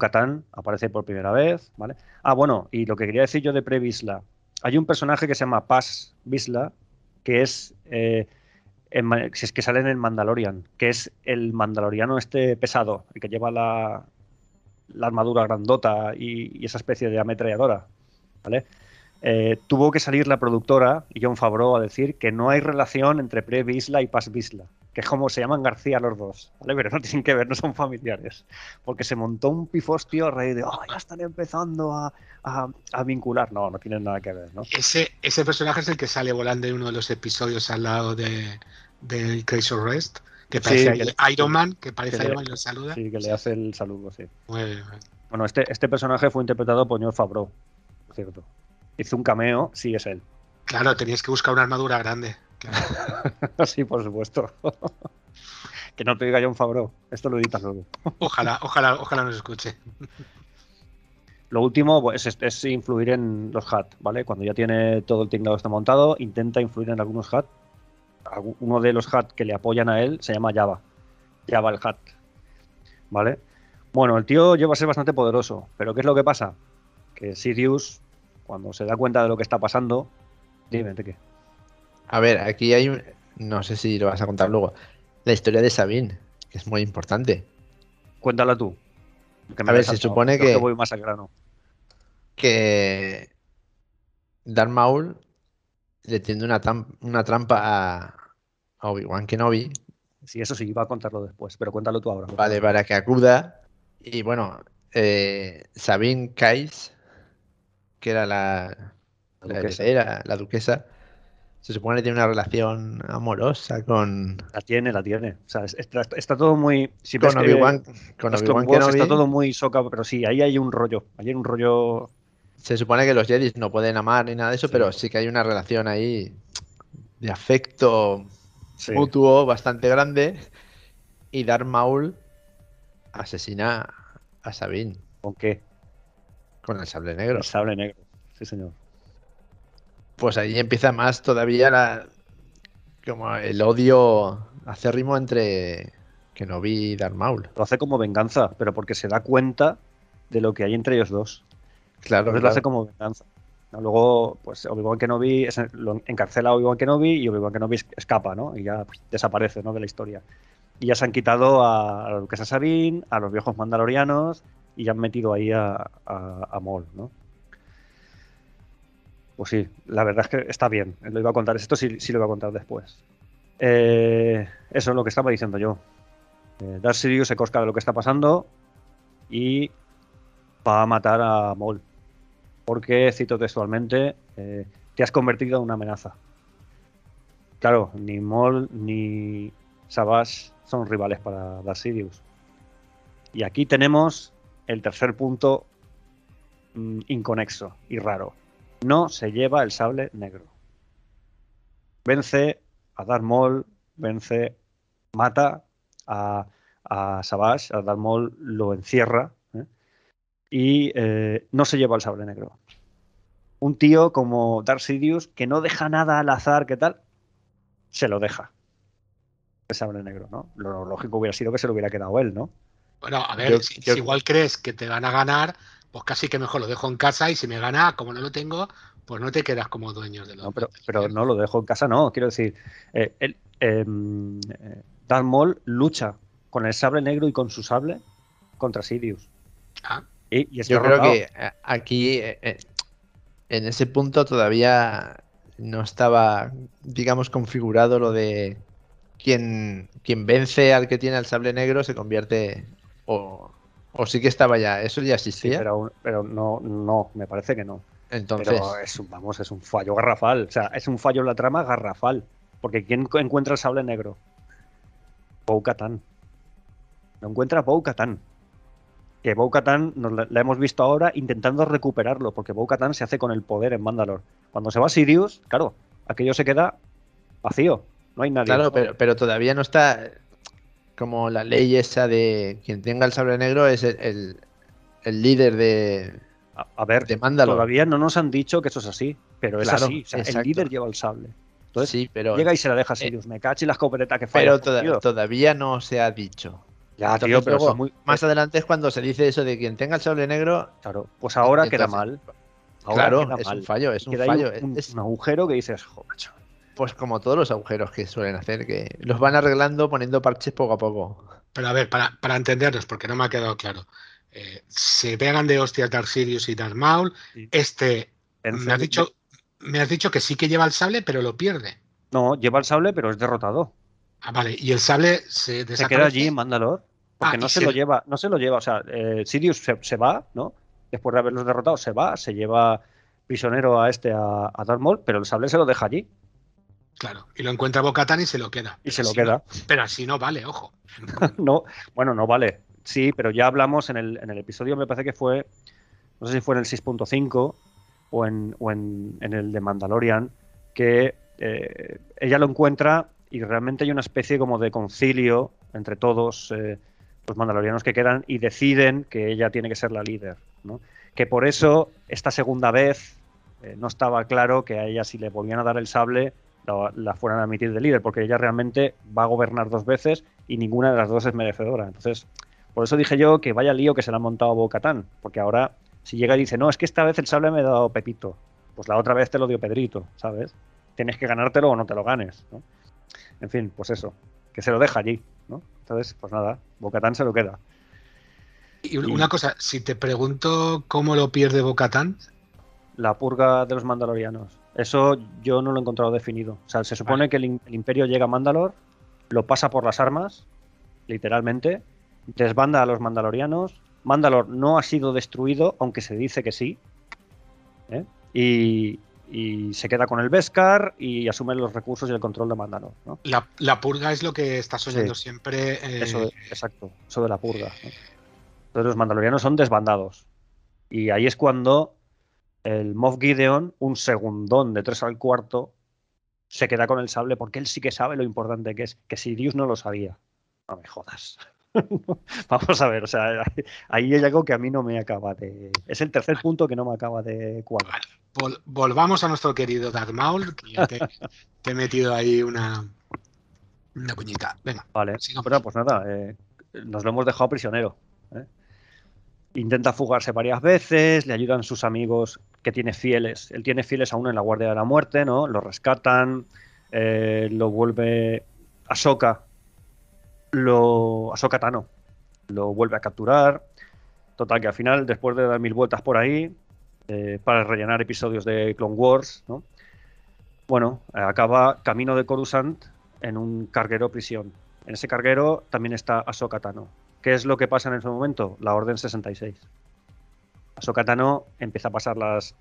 aparece por primera vez, ¿vale? Ah, bueno, y lo que quería decir yo de Previsla. Hay un personaje que se llama Paz Visla, que es, eh, si es que sale en el Mandalorian, que es el mandaloriano este pesado, el que lleva la, la armadura grandota y, esa especie de ametralladora, ¿vale? Eh, tuvo que salir la productora y John Favreau a decir que no hay relación entre pre-Bisla y Pas-Bisla, que es como se llaman García los dos, ¿vale? pero no tienen que ver, no son familiares, porque se montó un pifostio a raíz de, oh, ya están empezando a, vincular, no, no tienen nada que ver, ¿no? Ese, ese personaje es el que sale volando en uno de los episodios al lado de, de Crazy Rest, que parece Iron Man, que parece Iron Man y lo saluda. Sí, que le hace el saludo, sí. Bueno, este, este personaje fue interpretado por John Favreau, cierto hizo un cameo, sí es él. Claro, tenías que buscar una armadura grande. <laughs> sí, por supuesto. <laughs> que no te diga John Favreau. Esto lo editas luego. <laughs> ojalá, ojalá, ojalá nos escuche. Lo último pues, es, influir en los HAT, ¿vale? Cuando ya tiene todo el tinglado está montado, intenta influir en algunos HAT. Uno de los HAT que le apoyan a él se llama Java. Java el HAT. ¿Vale? Bueno, el tío lleva a ser bastante poderoso, pero ¿qué es lo que pasa? Que Sirius cuando se da cuenta de lo que está pasando, dime, ¿de qué? A ver, aquí hay un... No sé si lo vas a contar luego. La historia de Sabine, que es muy importante. Cuéntala tú. a ver, se supone que... voy más al grano. Que... Darth Maul le tiende una, una trampa a, Obi-Wan Kenobi. Sí, eso sí, iba a contarlo después, pero cuéntalo tú ahora. Vale, para que acuda. Y bueno, eh, Sabine Kais que era la, la, la duquesa, se supone que tiene una relación amorosa con. La tiene, la tiene. O sea, está, todo muy. con Obi-Wan con Obi Está todo muy soca, pero sí, ahí hay un rollo. Ahí hay un rollo. Se supone que los Jedi no pueden amar ni nada de eso, pero sí que hay una relación ahí de afecto mutuo bastante grande. Y Darth Maul asesina a Sabine. ¿Con qué? Con el sable negro. El sable negro, sí señor. Pues ahí empieza más todavía la, como el odio acérrimo entre Kenobi y Darth Maul. Lo hace como venganza, pero porque se da cuenta de lo que hay entre ellos dos. Claro. Entonces lo hace como venganza. Luego, pues Obi-Wan Kenobi lo encarcela a Obi-Wan Kenobi y Obi-Wan Kenobi escapa, ¿no? Y ya pues, desaparece, ¿no? De la historia. Y ya se han quitado a, a lo que es a Sabine, a los viejos mandalorianos y han metido ahí a, a, Mol, ¿no? Pues sí, la verdad es que está bien. Lo iba a contar, esto sí, sí lo iba a contar después. Eh, eso es lo que estaba diciendo yo. Eh, Sirius se cosca de lo que está pasando y va a matar a Mol. Porque, cito textualmente, eh, te has convertido en una amenaza. Claro, ni Mol ni Savage son rivales para Darth Sirius. Y aquí tenemos el tercer punto mm, inconexo y raro. No se lleva el sable negro. Vence a Darth Maul, vence, mata a, a Savage, a Darth Maul lo encierra ¿eh? y eh, no se lleva el sable negro. Un tío como Darth Sidious que no deja nada al azar, ¿qué tal? Se lo deja. El sable negro, ¿no? Lo lógico hubiera sido que se lo hubiera quedado él, ¿no? Bueno, a ver, si, igual crees que te van a ganar, pues casi que mejor lo dejo en casa y si me gana, como no lo tengo, pues no te quedas como dueño de lo No, pero, pero no lo dejo en casa, no. Quiero decir, eh, el, em, eh, Darth Maul lucha con el sable negro y con su sable contra Sidious. Ah. Y, Yo creo que eh, aquí, en ese punto, todavía no estaba, digamos, configurado lo de quien, quien vence al que tiene el sable negro se convierte o, sí que estaba ya, eso ya existía. pero, pero no, no, me parece que no. Entonces. es un, vamos, es un fallo garrafal. O sea, es un fallo en la trama garrafal. Porque ¿quién encuentra el sable negro? Pou Katan. Lo encuentra Pou Katan. Que Pou Katan la, hemos visto ahora intentando recuperarlo. Porque Pou Katan se hace con el poder en Mandalore. Cuando se va a Sirius, claro, aquello se queda vacío. No hay nadie. Claro, pero, pero todavía no está como la ley esa de quien tenga el sable negro es el, líder de. A, ver, todavía no nos han dicho que eso es así, pero es así. el líder lleva el sable. Entonces, sí, pero, llega y se la deja a eh, Sirius. me cachi la escopeta que falla. Pero todavía no se ha dicho. Ya, tío, pero más adelante es cuando se dice eso de quien tenga el sable negro. Claro, pues ahora queda mal. claro, es un fallo, es un fallo. Un, es un agujero que dices, joder, pues como todos los agujeros que suelen hacer, que los van arreglando poniendo parches poco a poco. Pero a ver, para, para entendernos, porque no me ha quedado claro. Eh, se pegan de hostias Dark Sirius y Dark Maul. Este me has dicho, me has dicho que sí que lleva el sable, pero lo pierde. No, lleva el sable, pero es derrotado. Ah, vale. Y el sable se Se queda allí en Mandalor. Porque ah, no se, lo lleva, no se lo lleva. O sea, eh, Sirius se, va, ¿no? Después de haberlos derrotado, se va, se lleva prisionero a este, a, a Darth Maul, pero el sable se lo deja allí. Claro, y lo encuentra Bocatán y se lo queda. Y se lo queda. pero así no vale, ojo. <laughs> no, bueno, no vale. Sí, pero ya hablamos en el, en el episodio, me parece que fue, no sé si fue en el 6.5 o, en, o en, en, el de Mandalorian, que eh, ella lo encuentra y realmente hay una especie como de concilio entre todos eh, los mandalorianos que quedan y deciden que ella tiene que ser la líder. ¿no? Que por eso esta segunda vez eh, no estaba claro que a ella si le volvían a dar el sable la, fueran a admitir de líder, porque ella realmente va a gobernar dos veces y ninguna de las dos es merecedora. Entonces, por eso dije yo que vaya lío que se le ha montado a Bocatán, porque ahora si llega y dice, no, es que esta vez el sable me ha dado Pepito, pues la otra vez te lo dio Pedrito, ¿sabes? Tienes que ganártelo o no te lo ganes, ¿no? En fin, pues eso, que se lo deja allí, ¿no? Entonces, pues nada, Bocatán se lo queda. Y una cosa, si te pregunto cómo lo pierde Bocatán. La purga de los mandalorianos. Eso yo no lo he encontrado definido. O sea, se supone que el, imperio llega a Mandalor, lo pasa por las armas, literalmente, desbanda a los mandalorianos. Mandalor no ha sido destruido, aunque se dice que sí. ¿eh? Y, se queda con el Beskar y asume los recursos y el control de Mandalor. La, purga es lo que estás oyendo siempre. Eh, eso, exacto, eso de la purga. Entonces los mandalorianos son desbandados. Y ahí es cuando el Moff Gideon, un segundón de tres al cuarto, se queda con el sable porque él sí que sabe lo importante que es, que si Dios no lo sabía. No me jodas. <laughs> Vamos a ver, o sea, ahí hay algo que a mí no me acaba de. Es el tercer punto que no me acaba de cuadrar. volvamos a nuestro querido Darth Maul, que ya te, he metido ahí una, una puñita. Venga. Vale, bueno, pues nada, eh, nos lo hemos dejado prisionero. ¿eh? Intenta fugarse varias veces, le ayudan sus amigos que tiene fieles. Él tiene fieles aún en la Guardia de la Muerte, ¿no? Lo rescatan, eh, lo vuelve Ahsoka, lo Ahsoka Tano, lo vuelve a capturar. Total, que al final, después de dar mil vueltas por ahí, eh, para rellenar episodios de Clone Wars, ¿no? Bueno, acaba camino de Coruscant en un carguero prisión. En ese carguero también está Ahsoka Tano. ¿Qué es lo que pasa en ese momento? La Orden 66. Sokatano empieza a pasar las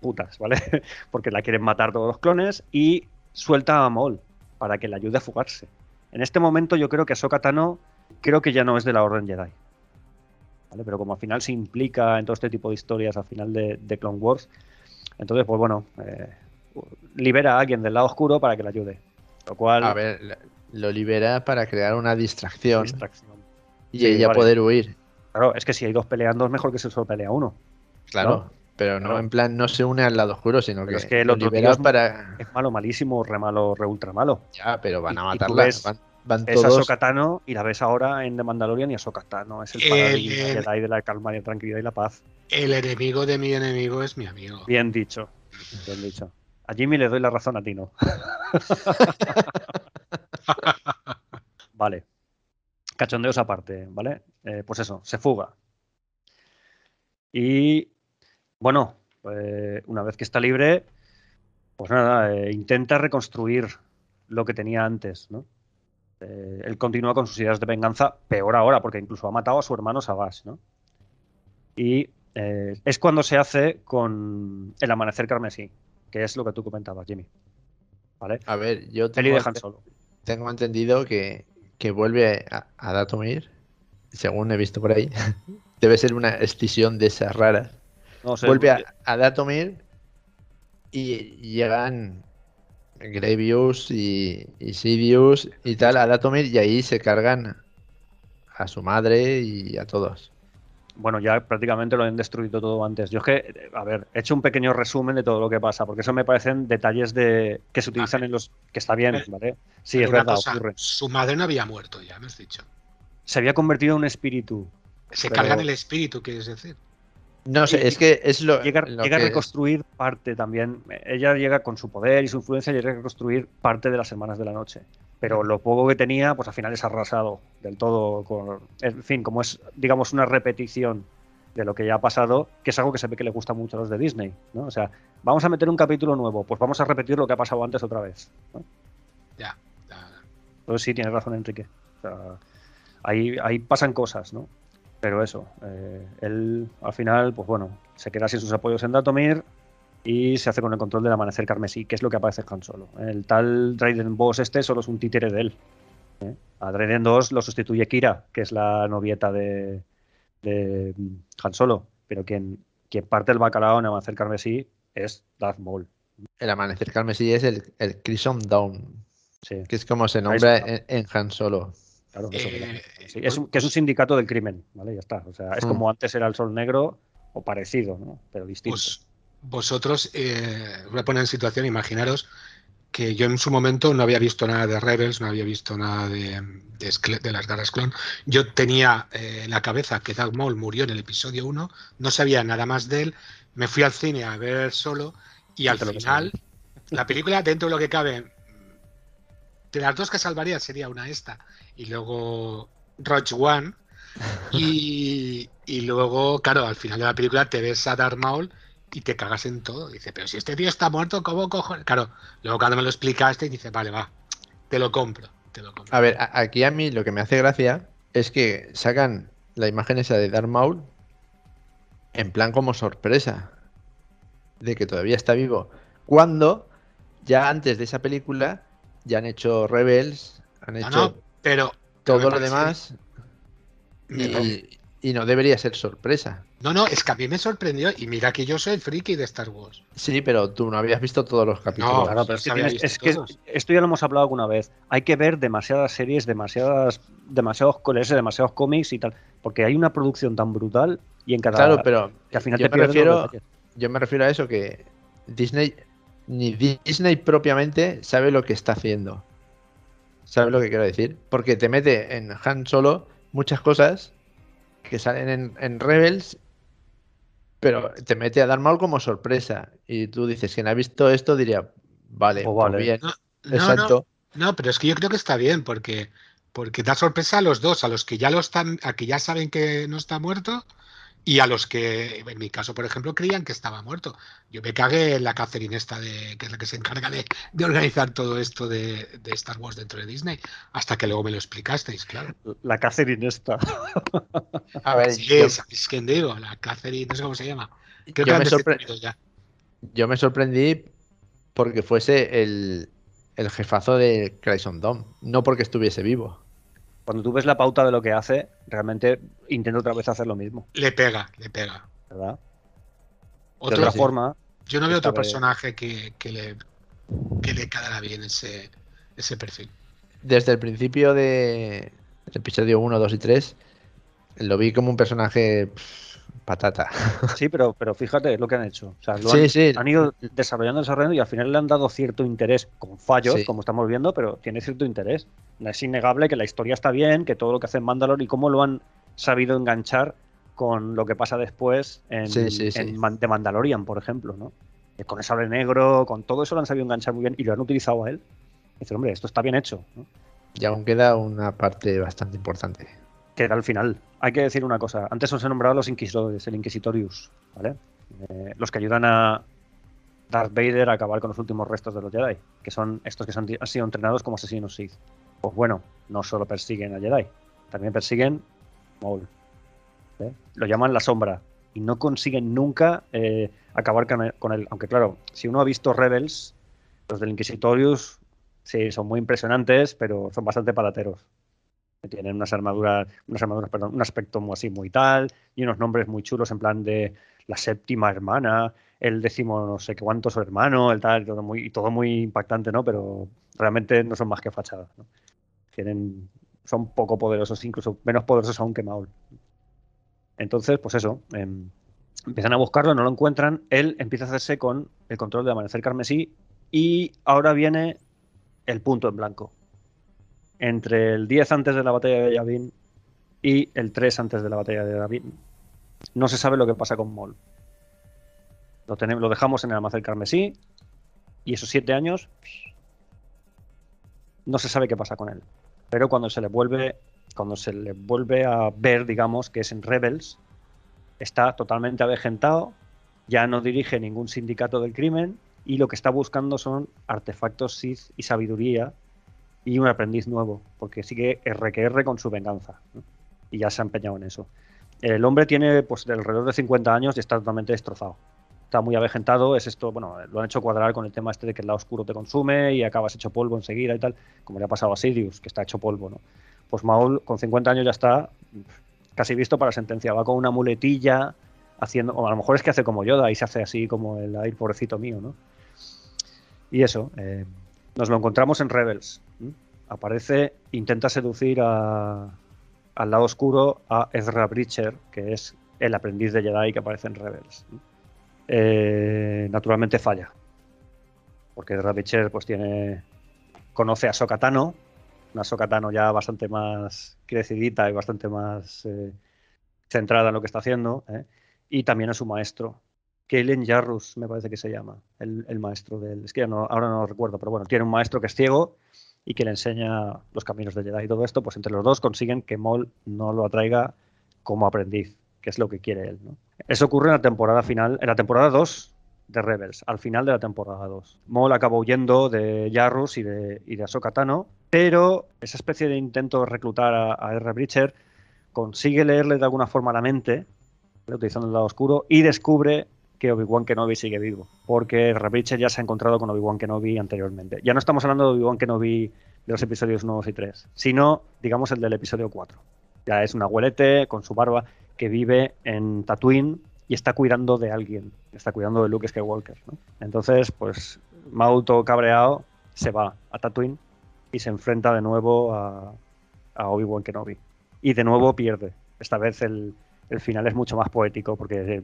putas, ¿vale? <laughs> Porque la quieren matar todos los clones y suelta a Maul para que le ayude a fugarse. En este momento yo creo que Sokatano creo que ya no es de la Orden Jedi. ¿vale? Pero como al final se implica en todo este tipo de historias al final de, Clone Wars, entonces pues bueno, eh, libera a alguien del lado oscuro para que le ayude. Lo cual... A ver, lo libera para crear una distracción. Y ella poder huir. Claro, es que si hay dos peleando es mejor que se solo pelea uno. Claro, pero no en plan no se une al lado oscuro, sino que, es que el otro es, para... es malo, malísimo, re malo, re ultra malo. Ya, pero van a matarla. van, van es todos... Ahsoka y la ves ahora en The Mandalorian y Ahsoka Tano es el, paradigma de la calma y la tranquilidad y la paz. El enemigo de mi enemigo es mi amigo. Bien dicho, bien dicho. A Jimmy le doy la razón a ti, no. <laughs> vale cachondeos aparte, ¿vale? Eh, pues eso, se fuga. Y bueno, pues una vez que está libre, pues nada, eh, intenta reconstruir lo que tenía antes, ¿no? Eh, él continúa con sus ideas de venganza, peor ahora, porque incluso ha matado a su hermano Savage, ¿no? Y es cuando se hace con el amanecer carmesí, que es lo que tú comentabas, Jimmy. ¿Vale? A ver, yo tengo, tengo entendido que, que vuelve a, a Datomir, según he visto por ahí. <laughs> Debe ser una escisión de esas raras. vuelve a, Datomir y llegan Gravius y, y, Sidious y tal a Datomir y ahí se cargan a su madre y a todos bueno, ya prácticamente lo han destruido todo antes. Yo es que, a ver, he hecho un pequeño resumen de todo lo que pasa, porque eso me parecen detalles de que se utilizan en los. que está bien, ¿vale? Sí, es verdad, ocurre. Su madre no había muerto, ya me has dicho. Se había convertido en un espíritu. Se carga cargan el espíritu, quieres decir. No sé, es que es lo. Llega, llega a reconstruir parte también. Ella llega con su poder y su influencia, llega a reconstruir parte de las Hermanas de la Noche pero lo poco que tenía, pues al final es arrasado del todo. Con, en fin, como es, digamos, una repetición de lo que ya ha pasado, que es algo que se ve que le gusta mucho a los de Disney, ¿no? O sea, vamos a meter un capítulo nuevo, pues vamos a repetir lo que ha pasado antes otra vez. Ya. Pues sí, tienes razón, Enrique. ahí, ahí pasan cosas, ¿no? Pero eso, eh, él al final, pues bueno, se queda sin sus apoyos en Datomir y se hace con el control del amanecer carmesí, que es lo que aparece en Han Solo. El tal Raiden Boss este solo es un títere de él. ¿eh? A Raiden 2 lo sustituye Kira, que es la novieta de, de Han Solo, pero quien, quien parte el bacalao en amanecer carmesí es Darth Maul. El amanecer carmesí es el, el Crimson Dawn, que es como se nombra en Han Solo. Eh, es un, que es un sindicato del crimen, ¿vale? Ya está. O sea, es hmm. como antes era el Sol Negro o parecido, ¿no? Pero distinto. Vosotros, eh, voy a poner en situación, imaginaros que yo en su momento no había visto nada de Rebels, no había visto nada de, de, las garras clon. Yo tenía eh, en la cabeza que Darth Maul murió en el episodio 1, no sabía nada más de él, me fui al cine a ver solo y al final la película, dentro de lo que cabe, de las dos que salvaría sería una esta y luego Roach One. <laughs> Y, luego, claro, al final de la película te ves a Darth Maul y te cagas en todo. Dice, pero si este tío está muerto, ¿cómo cojo? Claro, luego cuando me lo explicaste, dice, vale, va, te lo compro. Te lo compro. A ver, aquí a mí lo que me hace gracia es que sacan la imagen esa de Darth Maul en plan como sorpresa de que todavía está vivo. Cuando ya antes de esa película ya han hecho Rebels, han hecho pero todo lo demás y, no debería ser sorpresa. No, no, es que a mí me sorprendió y mira que yo soy el friki de Star Wars. Sí, pero tú no habías visto todos los capítulos. No, claro, pero es, que, esto ya lo hemos hablado alguna vez. Hay que ver demasiadas series, demasiadas, demasiados demasiados cómics y tal, porque hay una producción tan brutal y en cada Claro, pero que al final yo me refiero, yo me refiero a eso que Disney ni Disney propiamente sabe lo que está haciendo. ¿Sabes lo que quiero decir? Porque te mete en Han Solo muchas cosas que salen en, Rebels, pero te mete a dar mal como sorpresa. Y tú dices, quien ha visto esto diría, vale, vale. bien. No, Exacto. No, pero es que yo creo que está bien, porque, porque da sorpresa a los dos, a los que ya lo están, a que ya saben que no está muerto y a los que, en mi caso, por ejemplo, creían que estaba muerto. Yo me cagué en la Catherine esta, de, que es la que se encarga de, organizar todo esto de, Star Wars dentro de Disney, hasta que luego me lo explicasteis, claro. La Catherine esta. A ver, sí, quien digo, la Catherine, no sé cómo se llama. Creo yo, que me ya. yo me sorprendí porque fuese el, el jefazo de Crimson Dome, no porque estuviese vivo cuando tú ves la pauta de lo que hace, realmente intenta otra vez hacer lo mismo. Le pega, le pega. ¿Verdad? otra forma. Yo no veo otro personaje que, le, que le quedara bien ese, ese perfil. Desde el principio de episodio 1, 2 y 3, lo vi como un personaje patata. Sí, pero, pero fíjate lo que han hecho. O sea, han, han, ido desarrollando, desarrollando y al final le han dado cierto interés con fallos, como estamos viendo, pero tiene cierto interés. Es innegable que la historia está bien, que todo lo que hace en Mandalore y cómo lo han sabido enganchar con lo que pasa después en, de Mandalorian, por ejemplo, ¿no? Con el sable negro, con todo eso lo han sabido enganchar muy bien y lo han utilizado a él. dice, hombre, esto está bien hecho. Y aún queda una parte bastante importante que era al final. Hay que decir una cosa. Antes os he nombrado los inquisidores, el Inquisitorius, ¿vale? Eh, los que ayudan a Darth Vader a acabar con los últimos restos de los Jedi, que son estos que han sido entrenados como asesinos Sith. Pues bueno, no solo persiguen a Jedi, también persiguen Maul. Lo llaman la sombra y no consiguen nunca eh, acabar con él. Aunque claro, si uno ha visto Rebels, los del Inquisitorius sí son muy impresionantes, pero son bastante palateros tienen unas armaduras, unas armaduras, perdón, un aspecto muy así muy tal, y unos nombres muy chulos en plan de la séptima hermana, el décimo no sé cuánto su hermano, el tal, todo muy, y todo muy impactante, ¿no? Pero realmente no son más que fachadas, Tienen, son poco poderosos, incluso menos poderosos aún que Maul. Entonces, pues eso, em, empiezan a buscarlo, no lo encuentran, él empieza a hacerse con el control de Amanecer Carmesí y ahora viene el punto en blanco entre el 10 antes de la batalla de Yavin y el 3 antes de la batalla de Yavin. No se sabe lo que pasa con Mol. Lo, tenemos, lo dejamos en el almacén carmesí y esos 7 años no se sabe qué pasa con él. Pero cuando se le vuelve, cuando se le vuelve a ver, digamos, que es en Rebels, está totalmente avejentado Ya no dirige ningún sindicato del crimen y lo que está buscando son artefactos Sith y sabiduría y un aprendiz nuevo, porque sigue RQR con su venganza. Y ya se ha empeñado en eso. El hombre tiene pues alrededor de 50 años y está totalmente destrozado. Está muy avejentado, es esto, bueno, lo han hecho cuadrar con el tema este de que el lado oscuro te consume y acabas hecho polvo enseguida y tal, como le ha pasado a Sidious, que está hecho polvo, ¿no? Pues Maul con 50 años ya está casi visto para sentencia, va con una muletilla haciendo, o a lo mejor es que hace como Yoda y se hace así como el aire pobrecito mío, ¿no? Y eso, eh, nos lo encontramos en Rebels. Aparece, intenta seducir al lado oscuro a Ezra Bridger, que es el aprendiz de Jedi que aparece en Rebels. Eh, naturalmente falla, porque Ezra Bridger pues tiene conoce a Sokatano, una Sokatano ya bastante más crecidita y bastante más eh, centrada en lo que está haciendo, y también a su maestro, Kellen Jarrus, me parece que se llama, el, maestro del. Es que ahora no lo recuerdo, pero bueno, tiene un maestro que es ciego y que le enseña los caminos de Jedi y todo esto, pues entre los dos consiguen que Maul no lo atraiga como aprendiz, que es lo que quiere él. Eso ocurre en la temporada final, en la temporada 2 de Rebels, al final de la temporada 2. Maul acaba huyendo de Jarrus y de, y de Ahsoka Tano, pero esa especie de intento de reclutar a, a R. Bridger consigue leerle de alguna forma la mente, utilizando el lado oscuro, y descubre que Obi-Wan Kenobi sigue vivo, porque Rabricher ya se ha encontrado con Obi-Wan Kenobi anteriormente. Ya no estamos hablando de Obi-Wan Kenobi de los episodios 1, y 3, sino, digamos, el del episodio 4. Ya es un abuelete con su barba que vive en Tatooine y está cuidando de alguien, está cuidando de Luke Skywalker. ¿no? Entonces, pues Mauto cabreado se va a Tatooine y se enfrenta de nuevo a, a Obi-Wan Kenobi. Y de nuevo pierde. Esta vez el, el final es mucho más poético porque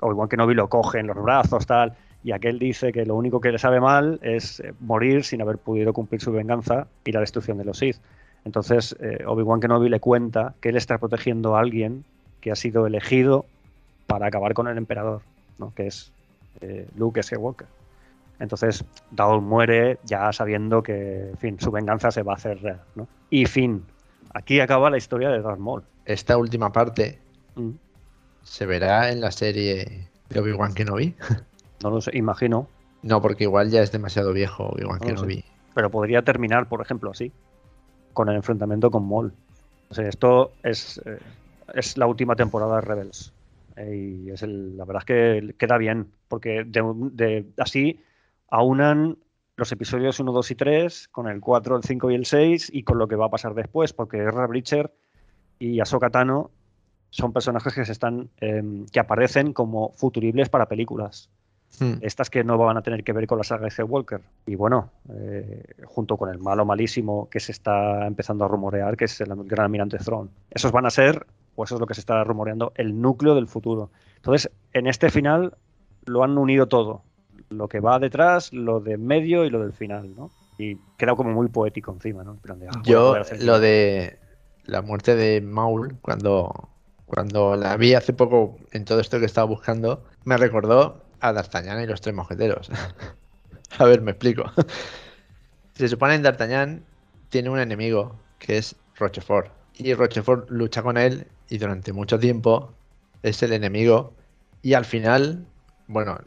Obi-Wan Kenobi lo coge en los brazos, tal, y aquel dice que lo único que le sabe mal es eh, morir sin haber podido cumplir su venganza y la destrucción de los Sith. Entonces eh, Obi-Wan Kenobi le cuenta que él está protegiendo a alguien que ha sido elegido para acabar con el emperador, ¿no? que es eh, Luke Skywalker. Entonces Daul muere ya sabiendo que, fin, su venganza se va a hacer real. Y fin, aquí acaba la historia de Darth Maul. Esta última parte Mm. ¿Se verá en la serie de Obi-Wan Kenobi? <laughs> No lo sé, imagino. No, porque igual ya es demasiado viejo Obi-Wan Kenobi. Pero podría terminar, por ejemplo, así, con el enfrentamiento con Maul. O sea, esto es, eh, es la última temporada de Rebels. y es la verdad es que queda bien, porque de, así aunan los episodios 1, 2 y 3 con el 4, el 5 y el 6 y con lo que va a pasar después, porque R. Bridger y Ahsoka Tano son personajes que se están em, que aparecen como futuribles para películas. Hmm. Estas que no van a tener que ver con la saga de Walker. Y bueno, eh, junto con el malo malísimo que se está empezando a rumorear, que es el gran almirante Throne. Esos van a ser, pues eso es lo que se está rumoreando, el núcleo del futuro. Entonces, en este final lo han unido todo. Lo que va detrás, lo de medio y lo del final, ¿no? Y queda como muy poético encima, ¿no? Ah, Yo, lo de la muerte de Maul, cuando cuando la vi hace poco en todo esto que estaba buscando, me recordó a D'Artagnan y los tres mosqueteros. <laughs> a ver, me explico. <laughs> Se supone que D'Artagnan tiene un enemigo que es Rochefort. Y Rochefort lucha con él y durante mucho tiempo es el enemigo. Y al final, bueno,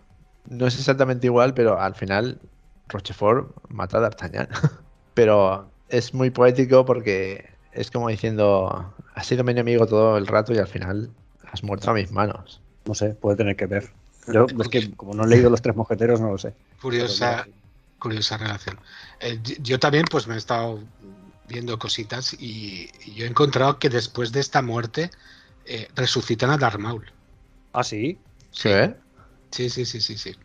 no es exactamente igual, pero al final Rochefort mata a D'Artagnan. <laughs> pero es muy poético porque es como diciendo, has sido mi enemigo todo el rato y al final has muerto a mis manos. No sé, puede tener que ver. Yo es que como no he leído Los Tres Mosqueteros, no lo sé. Curiosa, curiosa relación. Eh, yo también pues me he estado viendo cositas y, yo he encontrado que después de esta muerte eh, resucitan a Darth Maul. ¿Ah, sí? Sí. Sí, sí, sí, sí, sí.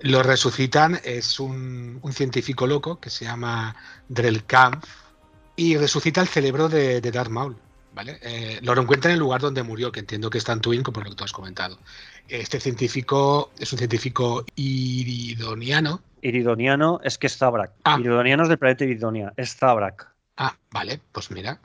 Lo resucitan, es un, un científico loco que se llama Drell Kampf y resucita el cerebro de, de Darth Maul. ¿Vale? Eh, lo encuentra en el lugar donde murió, que entiendo que está en Twin, como lo que tú has comentado. Este científico es un científico iridoniano. Iridoniano es que es Zabrak. Ah. Iridoniano es del planeta Iridonia, es Zabrak. Ah, vale, pues mira.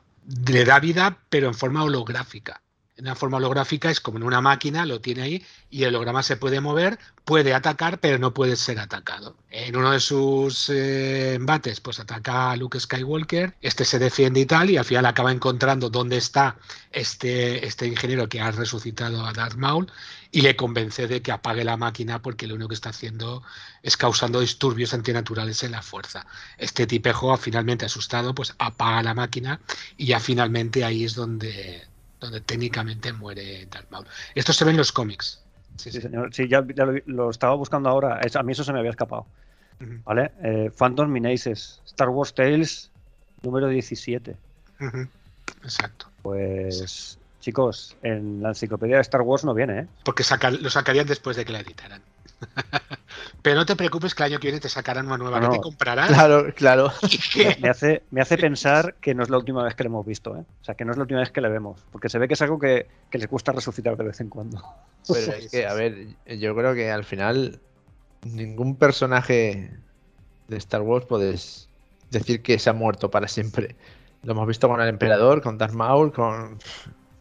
Le da vida, pero en forma holográfica. Una forma holográfica, es como en una máquina, lo tiene ahí, y el holograma se puede mover, puede atacar, pero no puede ser atacado. En uno de sus eh, embates, pues ataca a Luke Skywalker, este se defiende y tal, y al final acaba encontrando dónde está este, este ingeniero que ha resucitado a Darth Maul, y le convence de que apague la máquina porque lo único que está haciendo es causando disturbios antinaturales en la fuerza. Este tipejo, finalmente asustado, pues apaga la máquina y ya finalmente ahí es donde, donde técnicamente muere Darth Maul. Esto se ve en los cómics. Sí, sí. señor. Sí, ya, lo, estaba buscando ahora. a mí eso se me había escapado. ¿Vale? Eh, Phantom Menaces, Star Wars Tales, número 17. Exacto. Pues, chicos, en la enciclopedia de Star Wars no viene, ¿eh? Porque lo sacarían después de que la editaran. Pero no te preocupes que el año que viene te sacarán una nueva que te comprarás. Claro, claro. <laughs> Me hace, me hace pensar que no es la última vez que le hemos visto, ¿eh? O sea, que no es la última vez que le vemos. Porque se ve que es algo que, les gusta resucitar de vez en cuando. Pero es que, a ver, yo creo que al final ningún personaje de Star Wars puedes decir que se ha muerto para siempre. Lo hemos visto con el emperador, con Darth Maul, con,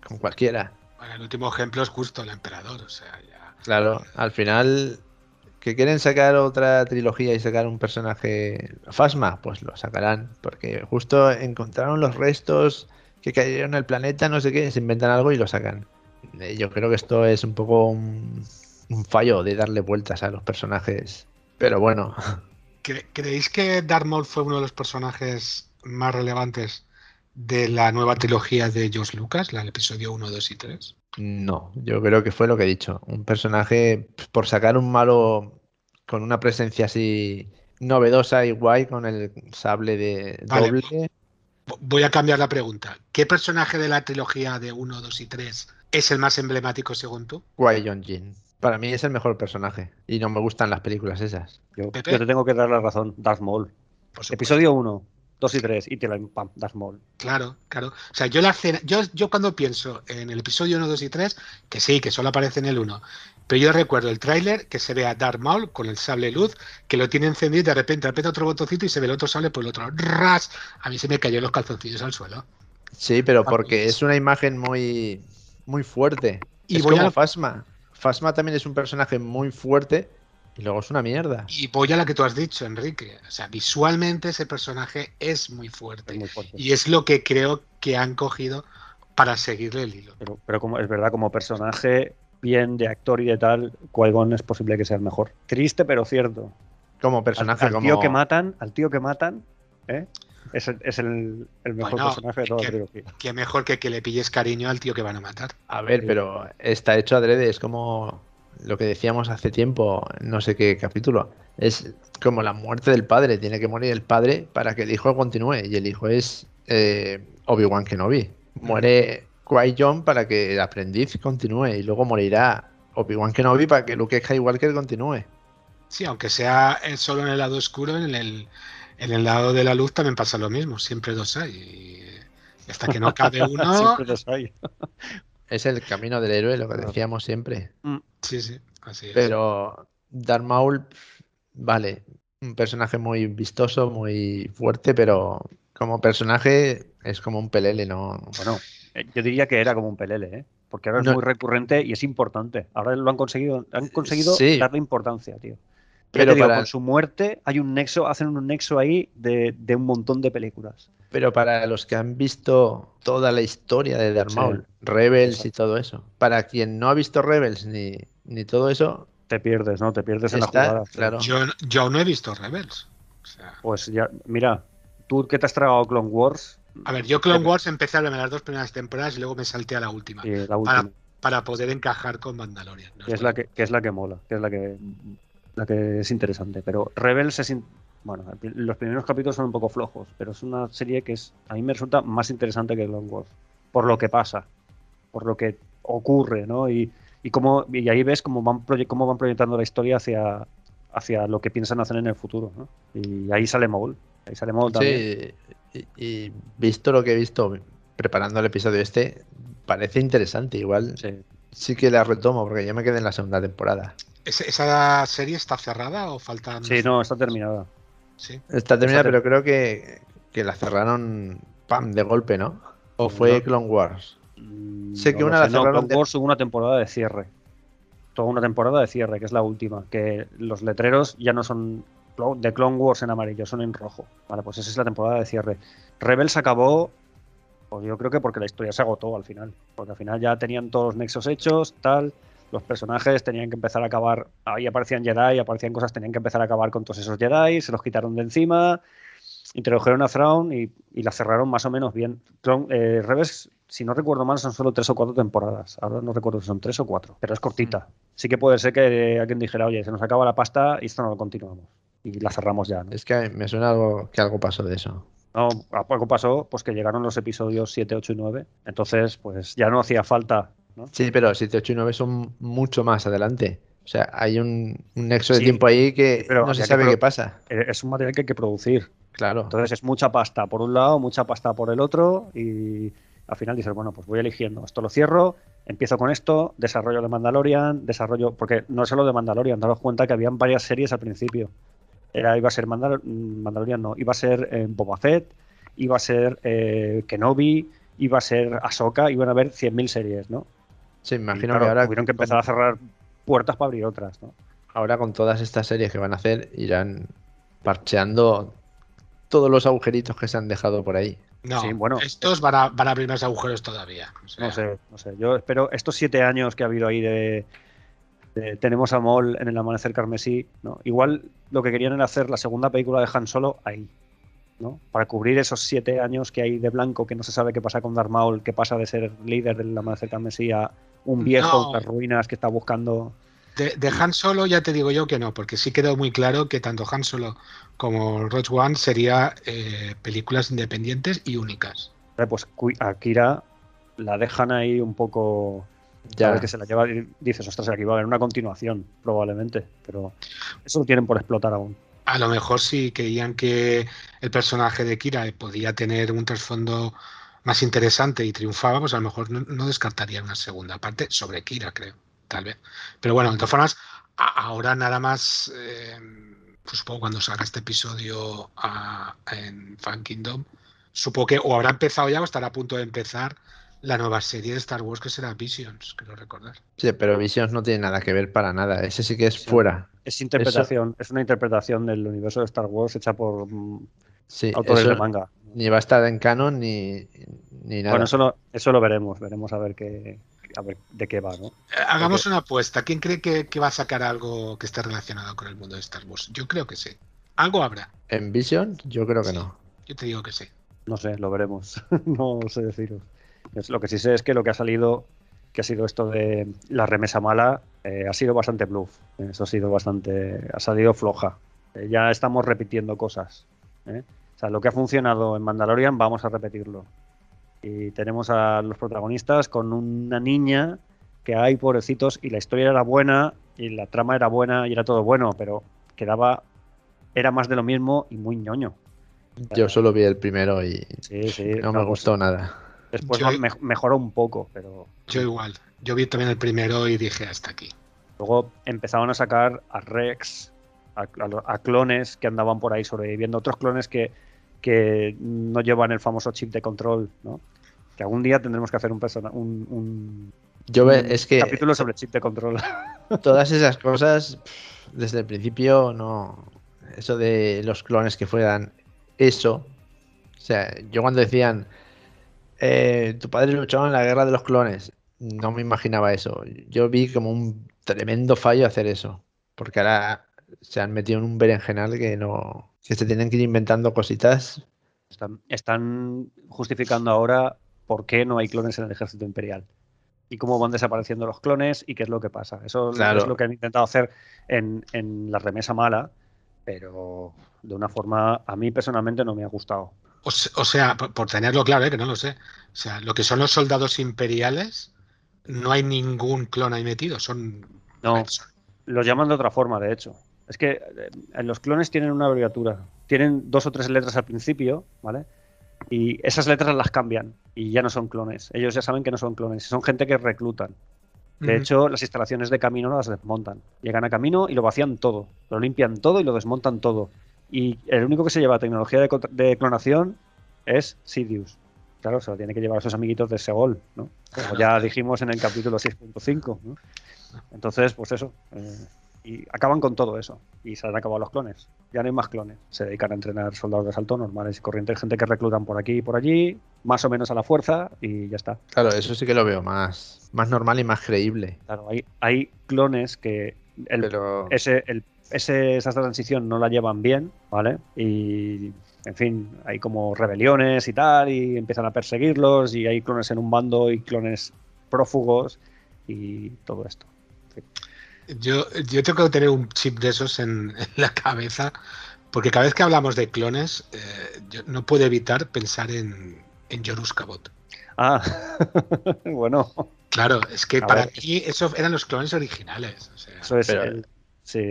con cualquiera. Bueno, el último ejemplo es justo el emperador, o sea, Claro, al final que quieren sacar otra trilogía y sacar un personaje Fasma, pues lo sacarán, porque justo encontraron los restos que cayeron en el planeta, no sé qué, se inventan algo y lo sacan. Eh, yo creo que esto es un poco un, fallo de darle vueltas a los personajes, pero bueno. ¿Creéis que Darth Maul fue uno de los personajes más relevantes de la nueva trilogía de George Lucas, la del episodio 1, 2 y 3? No, yo creo que fue lo que he dicho. Un personaje, por sacar un malo con una presencia así novedosa y guay, con el sable de doble. Voy a cambiar la pregunta. ¿Qué personaje de la trilogía de 1, 2 y 3 es el más emblemático según tú? Guay John Jin. Para mí es el mejor personaje. Y no me gustan las películas esas. Yo, te tengo que dar la razón. Darth Maul. Episodio 1. 2 y 3 y te lo pam, das mol. Claro, claro. O sea, yo la cena, yo, yo cuando pienso en el episodio 1, 2 y 3, que sí, que solo aparece en el 1, pero yo recuerdo el tráiler que se ve a Darth Maul con el sable luz, que lo tiene encendido y de repente aprieta otro botoncito y se ve el otro sable por el otro. ¡Ras! A mí se me cayó los calzoncillos al suelo. Sí, pero porque es una imagen muy, muy fuerte. Y es voy como a... Fasma. Fasma también es un personaje muy fuerte y luego es una mierda. Y voy a la que tú has dicho, Enrique. O sea, visualmente ese personaje es muy fuerte. Y es lo que creo que han cogido para seguirle el hilo. Pero, pero como es verdad, como personaje bien de actor y de tal, qui es posible que sea el mejor. Triste, pero cierto. Como personaje, al, tío que matan, al tío que matan, ¿eh? es, el, mejor personaje de toda la trilogía. Qué mejor que que le pilles cariño al tío que van a matar. A ver, pero está hecho adrede, es como lo que decíamos hace tiempo, no sé qué capítulo, es como la muerte del padre, tiene que morir el padre para que el hijo continúe, y el hijo es eh, Obi-Wan Kenobi. Muere Qui-Gon para que el aprendiz continúe, y luego morirá Obi-Wan Kenobi para que Luke Skywalker continúe. Sí, aunque sea solo en el lado oscuro, en el, en el lado de la luz también pasa lo mismo, siempre dos hay. Y hasta que no cabe <laughs> uno. siempre dos hay. Es el camino del héroe, lo que decíamos siempre. Mm. Sí, sí, así es. Pero Darth Maul, vale, un personaje muy vistoso, muy fuerte, pero como personaje es como un pelele, ¿no? Bueno, yo diría que era como un pelele, ¿eh? Porque ahora es muy recurrente y es importante. Ahora lo han conseguido, han conseguido darle importancia, tío. Pero con su muerte hay un nexo, hacen un nexo ahí de, un montón de películas. Pero para los que han visto toda la historia de Darth Maul, Rebels y todo eso, para quien no ha visto Rebels ni, ni todo eso, te pierdes, ¿no? Te pierdes en la jugada. Claro. Yo, yo, no he visto Rebels. Pues ya, mira, tú que te has tragado Clone Wars. A ver, yo Clone Wars empecé a verme las dos primeras temporadas y luego me salté a la última. Para, poder encajar con Mandalorian. es la que, que, es la que mola, que es la que la que es interesante. Pero Rebels es. bueno, los primeros capítulos son un poco flojos, pero es una serie que es a mí me resulta más interesante que Long Wars. Por lo que pasa, por lo que ocurre, ¿no? Y, y, cómo, y ahí ves cómo van, cómo van proyectando la historia hacia, hacia lo que piensan hacer en el futuro, ¿no? Y ahí sale Maul. Ahí sale Maul también. Sí, y, visto lo que he visto preparando el episodio este, parece interesante. Igual sí, sí que la retomo porque ya me quedé en la segunda temporada. ¿Esa serie está cerrada o faltan.? Sí, no, está terminada. Sí. Está terminada, pero creo que, la cerraron pam, de golpe, ¿no? ¿O fue Clone Wars? Mm, Sé que no una la no, cerraron Clone de- Wars hubo una temporada de cierre. Toda una temporada de cierre, que es la última. Que los letreros ya no son de Clone Wars en amarillo, son en rojo. Vale, pues esa es la temporada de cierre. Rebels acabó, pues yo creo que porque la historia se agotó al final. Porque al final ya tenían todos los nexos hechos, tal. Los personajes tenían que empezar a acabar. Ahí aparecían Jedi, aparecían cosas, tenían que empezar a acabar con todos esos Jedi, se los quitaron de encima, introdujeron a Thrawn y, y la cerraron más o menos bien. Clone- eh, Rebels, si no recuerdo mal, son solo tres o cuatro temporadas. Ahora no recuerdo si son tres o cuatro, pero es cortita. Sí que puede ser que alguien dijera, oye, se nos acaba la pasta y esto no lo continuamos. Y la cerramos ya, ¿no? Es que me suena algo que algo pasó de eso. No, a poco pasó pues que llegaron los episodios 7, 8 y 9. Entonces, pues ya no hacía falta. ¿no? Sí, pero 7, 8 y 9 son mucho más adelante. O sea, hay un, un nexo de Sí, tiempo ahí que pero no se que sabe qué pasa. Eh, Es un material que hay que producir. Claro. Entonces es mucha pasta por un lado, mucha pasta por el otro y al final dices, bueno, pues voy eligiendo. Esto lo cierro, empiezo con esto, desarrollo de Mandalorian, desarrollo, porque no es solo de Mandalorian, daros cuenta que habían varias series al principio. Era, iba a ser Mandal- Mandalorian, no, iba a ser eh, Boba Fett, iba a ser eh, Kenobi, iba a ser Ahsoka, iban a haber 100.000 series, ¿no? Sí, imagino claro, que ahora, tuvieron que empezar a cerrar puertas para abrir otras, ¿no? ahora con todas estas series que van a hacer, irán parcheando todos los agujeritos que se han dejado por ahí. No, Sí, bueno. estos van a, van a abrir más agujeros todavía. O sea, No sé, no sé. Yo espero estos siete años que ha habido ahí de, tenemos a Maul en el amanecer carmesí, ¿no? Igual lo que querían era hacer la segunda película de Han Solo ahí, ¿no? Para cubrir esos siete años que hay de blanco, que no se sabe qué pasa con Darth Maul, que pasa de ser líder del amanecer carmesí a un viejo No. en las ruinas que está buscando. De, de Han Solo ya te digo yo que no, porque sí quedó muy claro que tanto Han Solo como Rogue One sería eh, películas independientes y únicas. Pues a Kira la dejan ahí un poco. Ya. Que se la lleva y dices, ostras, aquí va a haber una continuación, probablemente. Pero eso lo tienen por explotar aún. A lo mejor si creían que el personaje de Kira podía tener un trasfondo más interesante y triunfaba, pues a lo mejor no, no descartaría una segunda parte sobre Kira, creo, tal vez. Pero bueno, de todas formas, ahora nada más, eh, pues supongo cuando salga este episodio a- en Fan Kingdom, supongo que o habrá empezado ya o estará a punto de empezar la nueva serie de Star Wars que será Visions, creo recordar. Sí, pero Visions no tiene nada que ver para nada. Ese sí que es Sí. fuera. Es interpretación, es una interpretación del universo de Star Wars hecha por mm, Sí, autores eso de manga. ni va a estar en canon ni, ni nada. Bueno, eso lo, eso lo veremos, veremos a ver qué, a ver de qué va, ¿no? Hagamos una apuesta. ¿Quién cree que, que va a sacar algo que esté relacionado con el mundo de Star Wars? Yo creo que sí. Algo habrá. En Vision, yo creo que Sí. no. Yo te digo que sí. No sé, lo veremos. <laughs> no sé deciros. Es- Lo que sí sé es que lo que ha salido, que ha sido esto de la remesa mala, eh, ha sido bastante bluff. Eso ha sido bastante, ha salido floja. Eh, ya estamos repitiendo cosas. ¿eh? O sea, lo que ha funcionado en Mandalorian, vamos a repetirlo. Y tenemos a los protagonistas con una niña que hay pobrecitos y la historia era buena y la trama era buena y era todo bueno, pero quedaba, era más de lo mismo y muy ñoño. Yo solo vi el primero y Sí, sí. no me gustó nada. Después Yo- me- mejoró un poco, pero Yo igual. Yo vi también el primero y dije hasta aquí. luego empezaban a sacar a Rex, a, a- a clones que andaban por ahí sobreviviendo, otros clones que, que no llevan el famoso chip de control, ¿no? Que algún día tendremos que hacer un, persona, un, un- Yo ve- un es que capítulo sobre chip de control. <laughs> todas esas cosas, desde el principio, no. Eso de los clones que fueran eso. O sea, yo cuando decían, eh, tu padre luchó en la guerra de los clones, no me imaginaba eso. Yo vi como un tremendo fallo hacer eso. Porque ahora se han metido en un berenjenal que no. que se tienen que ir inventando cositas. Están, están justificando ahora por qué no hay clones en el ejército imperial. Y cómo van desapareciendo los clones y qué es lo que pasa. Eso Claro. es lo que han intentado hacer en, en la remesa mala, pero de una forma a mí personalmente no me ha gustado. O, se- o sea, por, por tenerlo claro, ¿eh? que no lo sé. O sea, lo que son los soldados imperiales, no hay ningún clon ahí metido. Son. No, son- los llaman de otra forma, de hecho. Es que eh, los clones tienen una abreviatura. Tienen dos o tres letras al principio, ¿vale? Y esas letras las cambian y ya no son clones. Ellos ya saben que no son clones. Son gente que reclutan. De hecho, las instalaciones de camino las desmontan. Llegan a camino y lo vacían todo. Lo limpian todo y lo desmontan todo. Y el único que se lleva tecnología de, clonación es Sidious. claro, se lo tiene que llevar a sus amiguitos de Segol, ¿no? Como ya <laughs> dijimos en el capítulo 6.5, ¿no? Entonces, pues eso. Eh, y acaban con todo eso. Y se han acabado los clones. Ya no hay más clones. Se dedican a entrenar soldados de asalto normales y corrientes, gente que reclutan por aquí y por allí, más o menos a la fuerza, y ya está. Claro, eso sí que lo veo más, más normal y más creíble. Claro, hay, hay clones que el, ese, el, ese, esa transición no la llevan bien, ¿vale? Y en fin, hay como rebeliones y tal, y empiezan a perseguirlos, y hay clones en un bando y clones prófugos y todo esto. Yo, yo tengo que tener un chip de esos en, la cabeza, porque cada vez que hablamos de clones, eh, yo no puedo evitar pensar en, en Jorus Cabot. Ah, <laughs> bueno. Claro, es que para mí esos eran los clones originales. Eso es.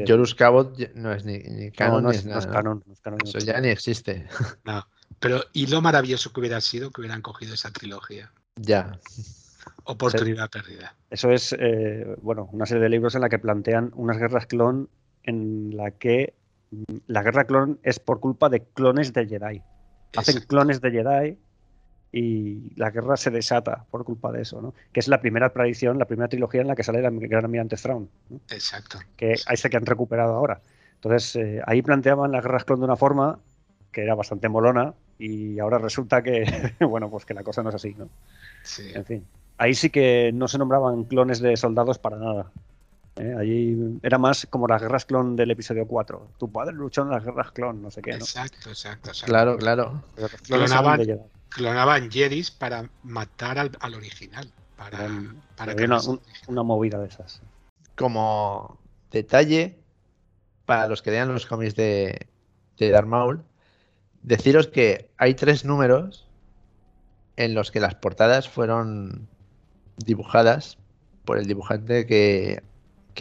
Jorus Cabot no es ni, canon no, es, canon, Eso ya ni existe. <laughs> No, pero y lo maravilloso que hubiera sido que hubieran cogido esa trilogía. Ya. Oportunidad perdida. Eso es, eh, bueno, una serie de libros en la que plantean unas guerras clon en la que mm, la guerra clon es por culpa de clones de Jedi. Hacen clones de Jedi y la guerra se desata por culpa de eso, ¿no? Que es la primera tradición, la primera trilogía en la que sale el gran almirante Thrawn. Exacto. Que ahí se que han recuperado ahora. Entonces, eh, ahí planteaban las guerras clon de una forma que era bastante molona y ahora resulta que, <laughs> bueno, pues que la cosa no es así, ¿no? Sí. En fin ahí sí que no se nombraban clones de soldados para nada. ¿eh? Allí era más como las guerras clon del episodio 4. Tu padre luchó en las guerras clon, no sé qué. Exacto, exacto, Claro, claro. Clonaban, clonaban Jedis para matar al, original. Para, para una, una, movida de esas. Como detalle, para los que lean los cómics de, de Darth Maul, deciros que hay tres números en los que las portadas fueron dibujadas por el dibujante que,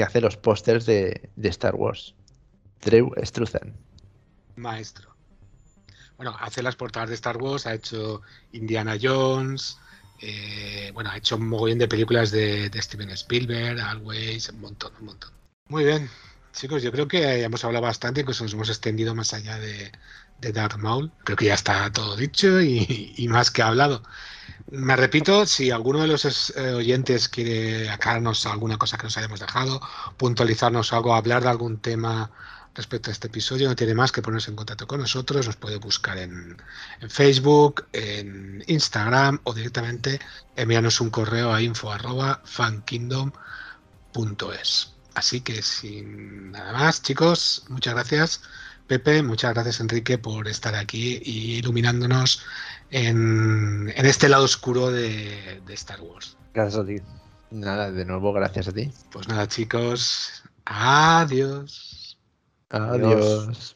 hace los pósters de, Star Wars, Drew Struzan. Maestro. Bueno, hace las portadas de Star Wars, ha hecho Indiana Jones, eh, bueno, ha hecho un mogollón de películas de, Steven Spielberg, Always, un montón, un montón. Muy bien, chicos, yo creo que hemos hablado bastante, incluso nos hemos extendido más allá de, de Darth Maul. Creo que ya está todo dicho y, y más que hablado. Me repito, si alguno de los eh, oyentes quiere aclararnos alguna cosa que nos hayamos dejado, puntualizarnos algo, hablar de algún tema respecto a este episodio, no tiene más que ponerse en contacto con nosotros, nos puede buscar en, Facebook, en Instagram o directamente enviarnos un correo a info Así que sin nada más, chicos, muchas gracias. Pepe, muchas gracias Enrique por estar aquí y iluminándonos en, este lado oscuro de, Star Wars. Gracias a ti. Nada, de nuevo, gracias a ti. Pues nada, chicos. Adiós.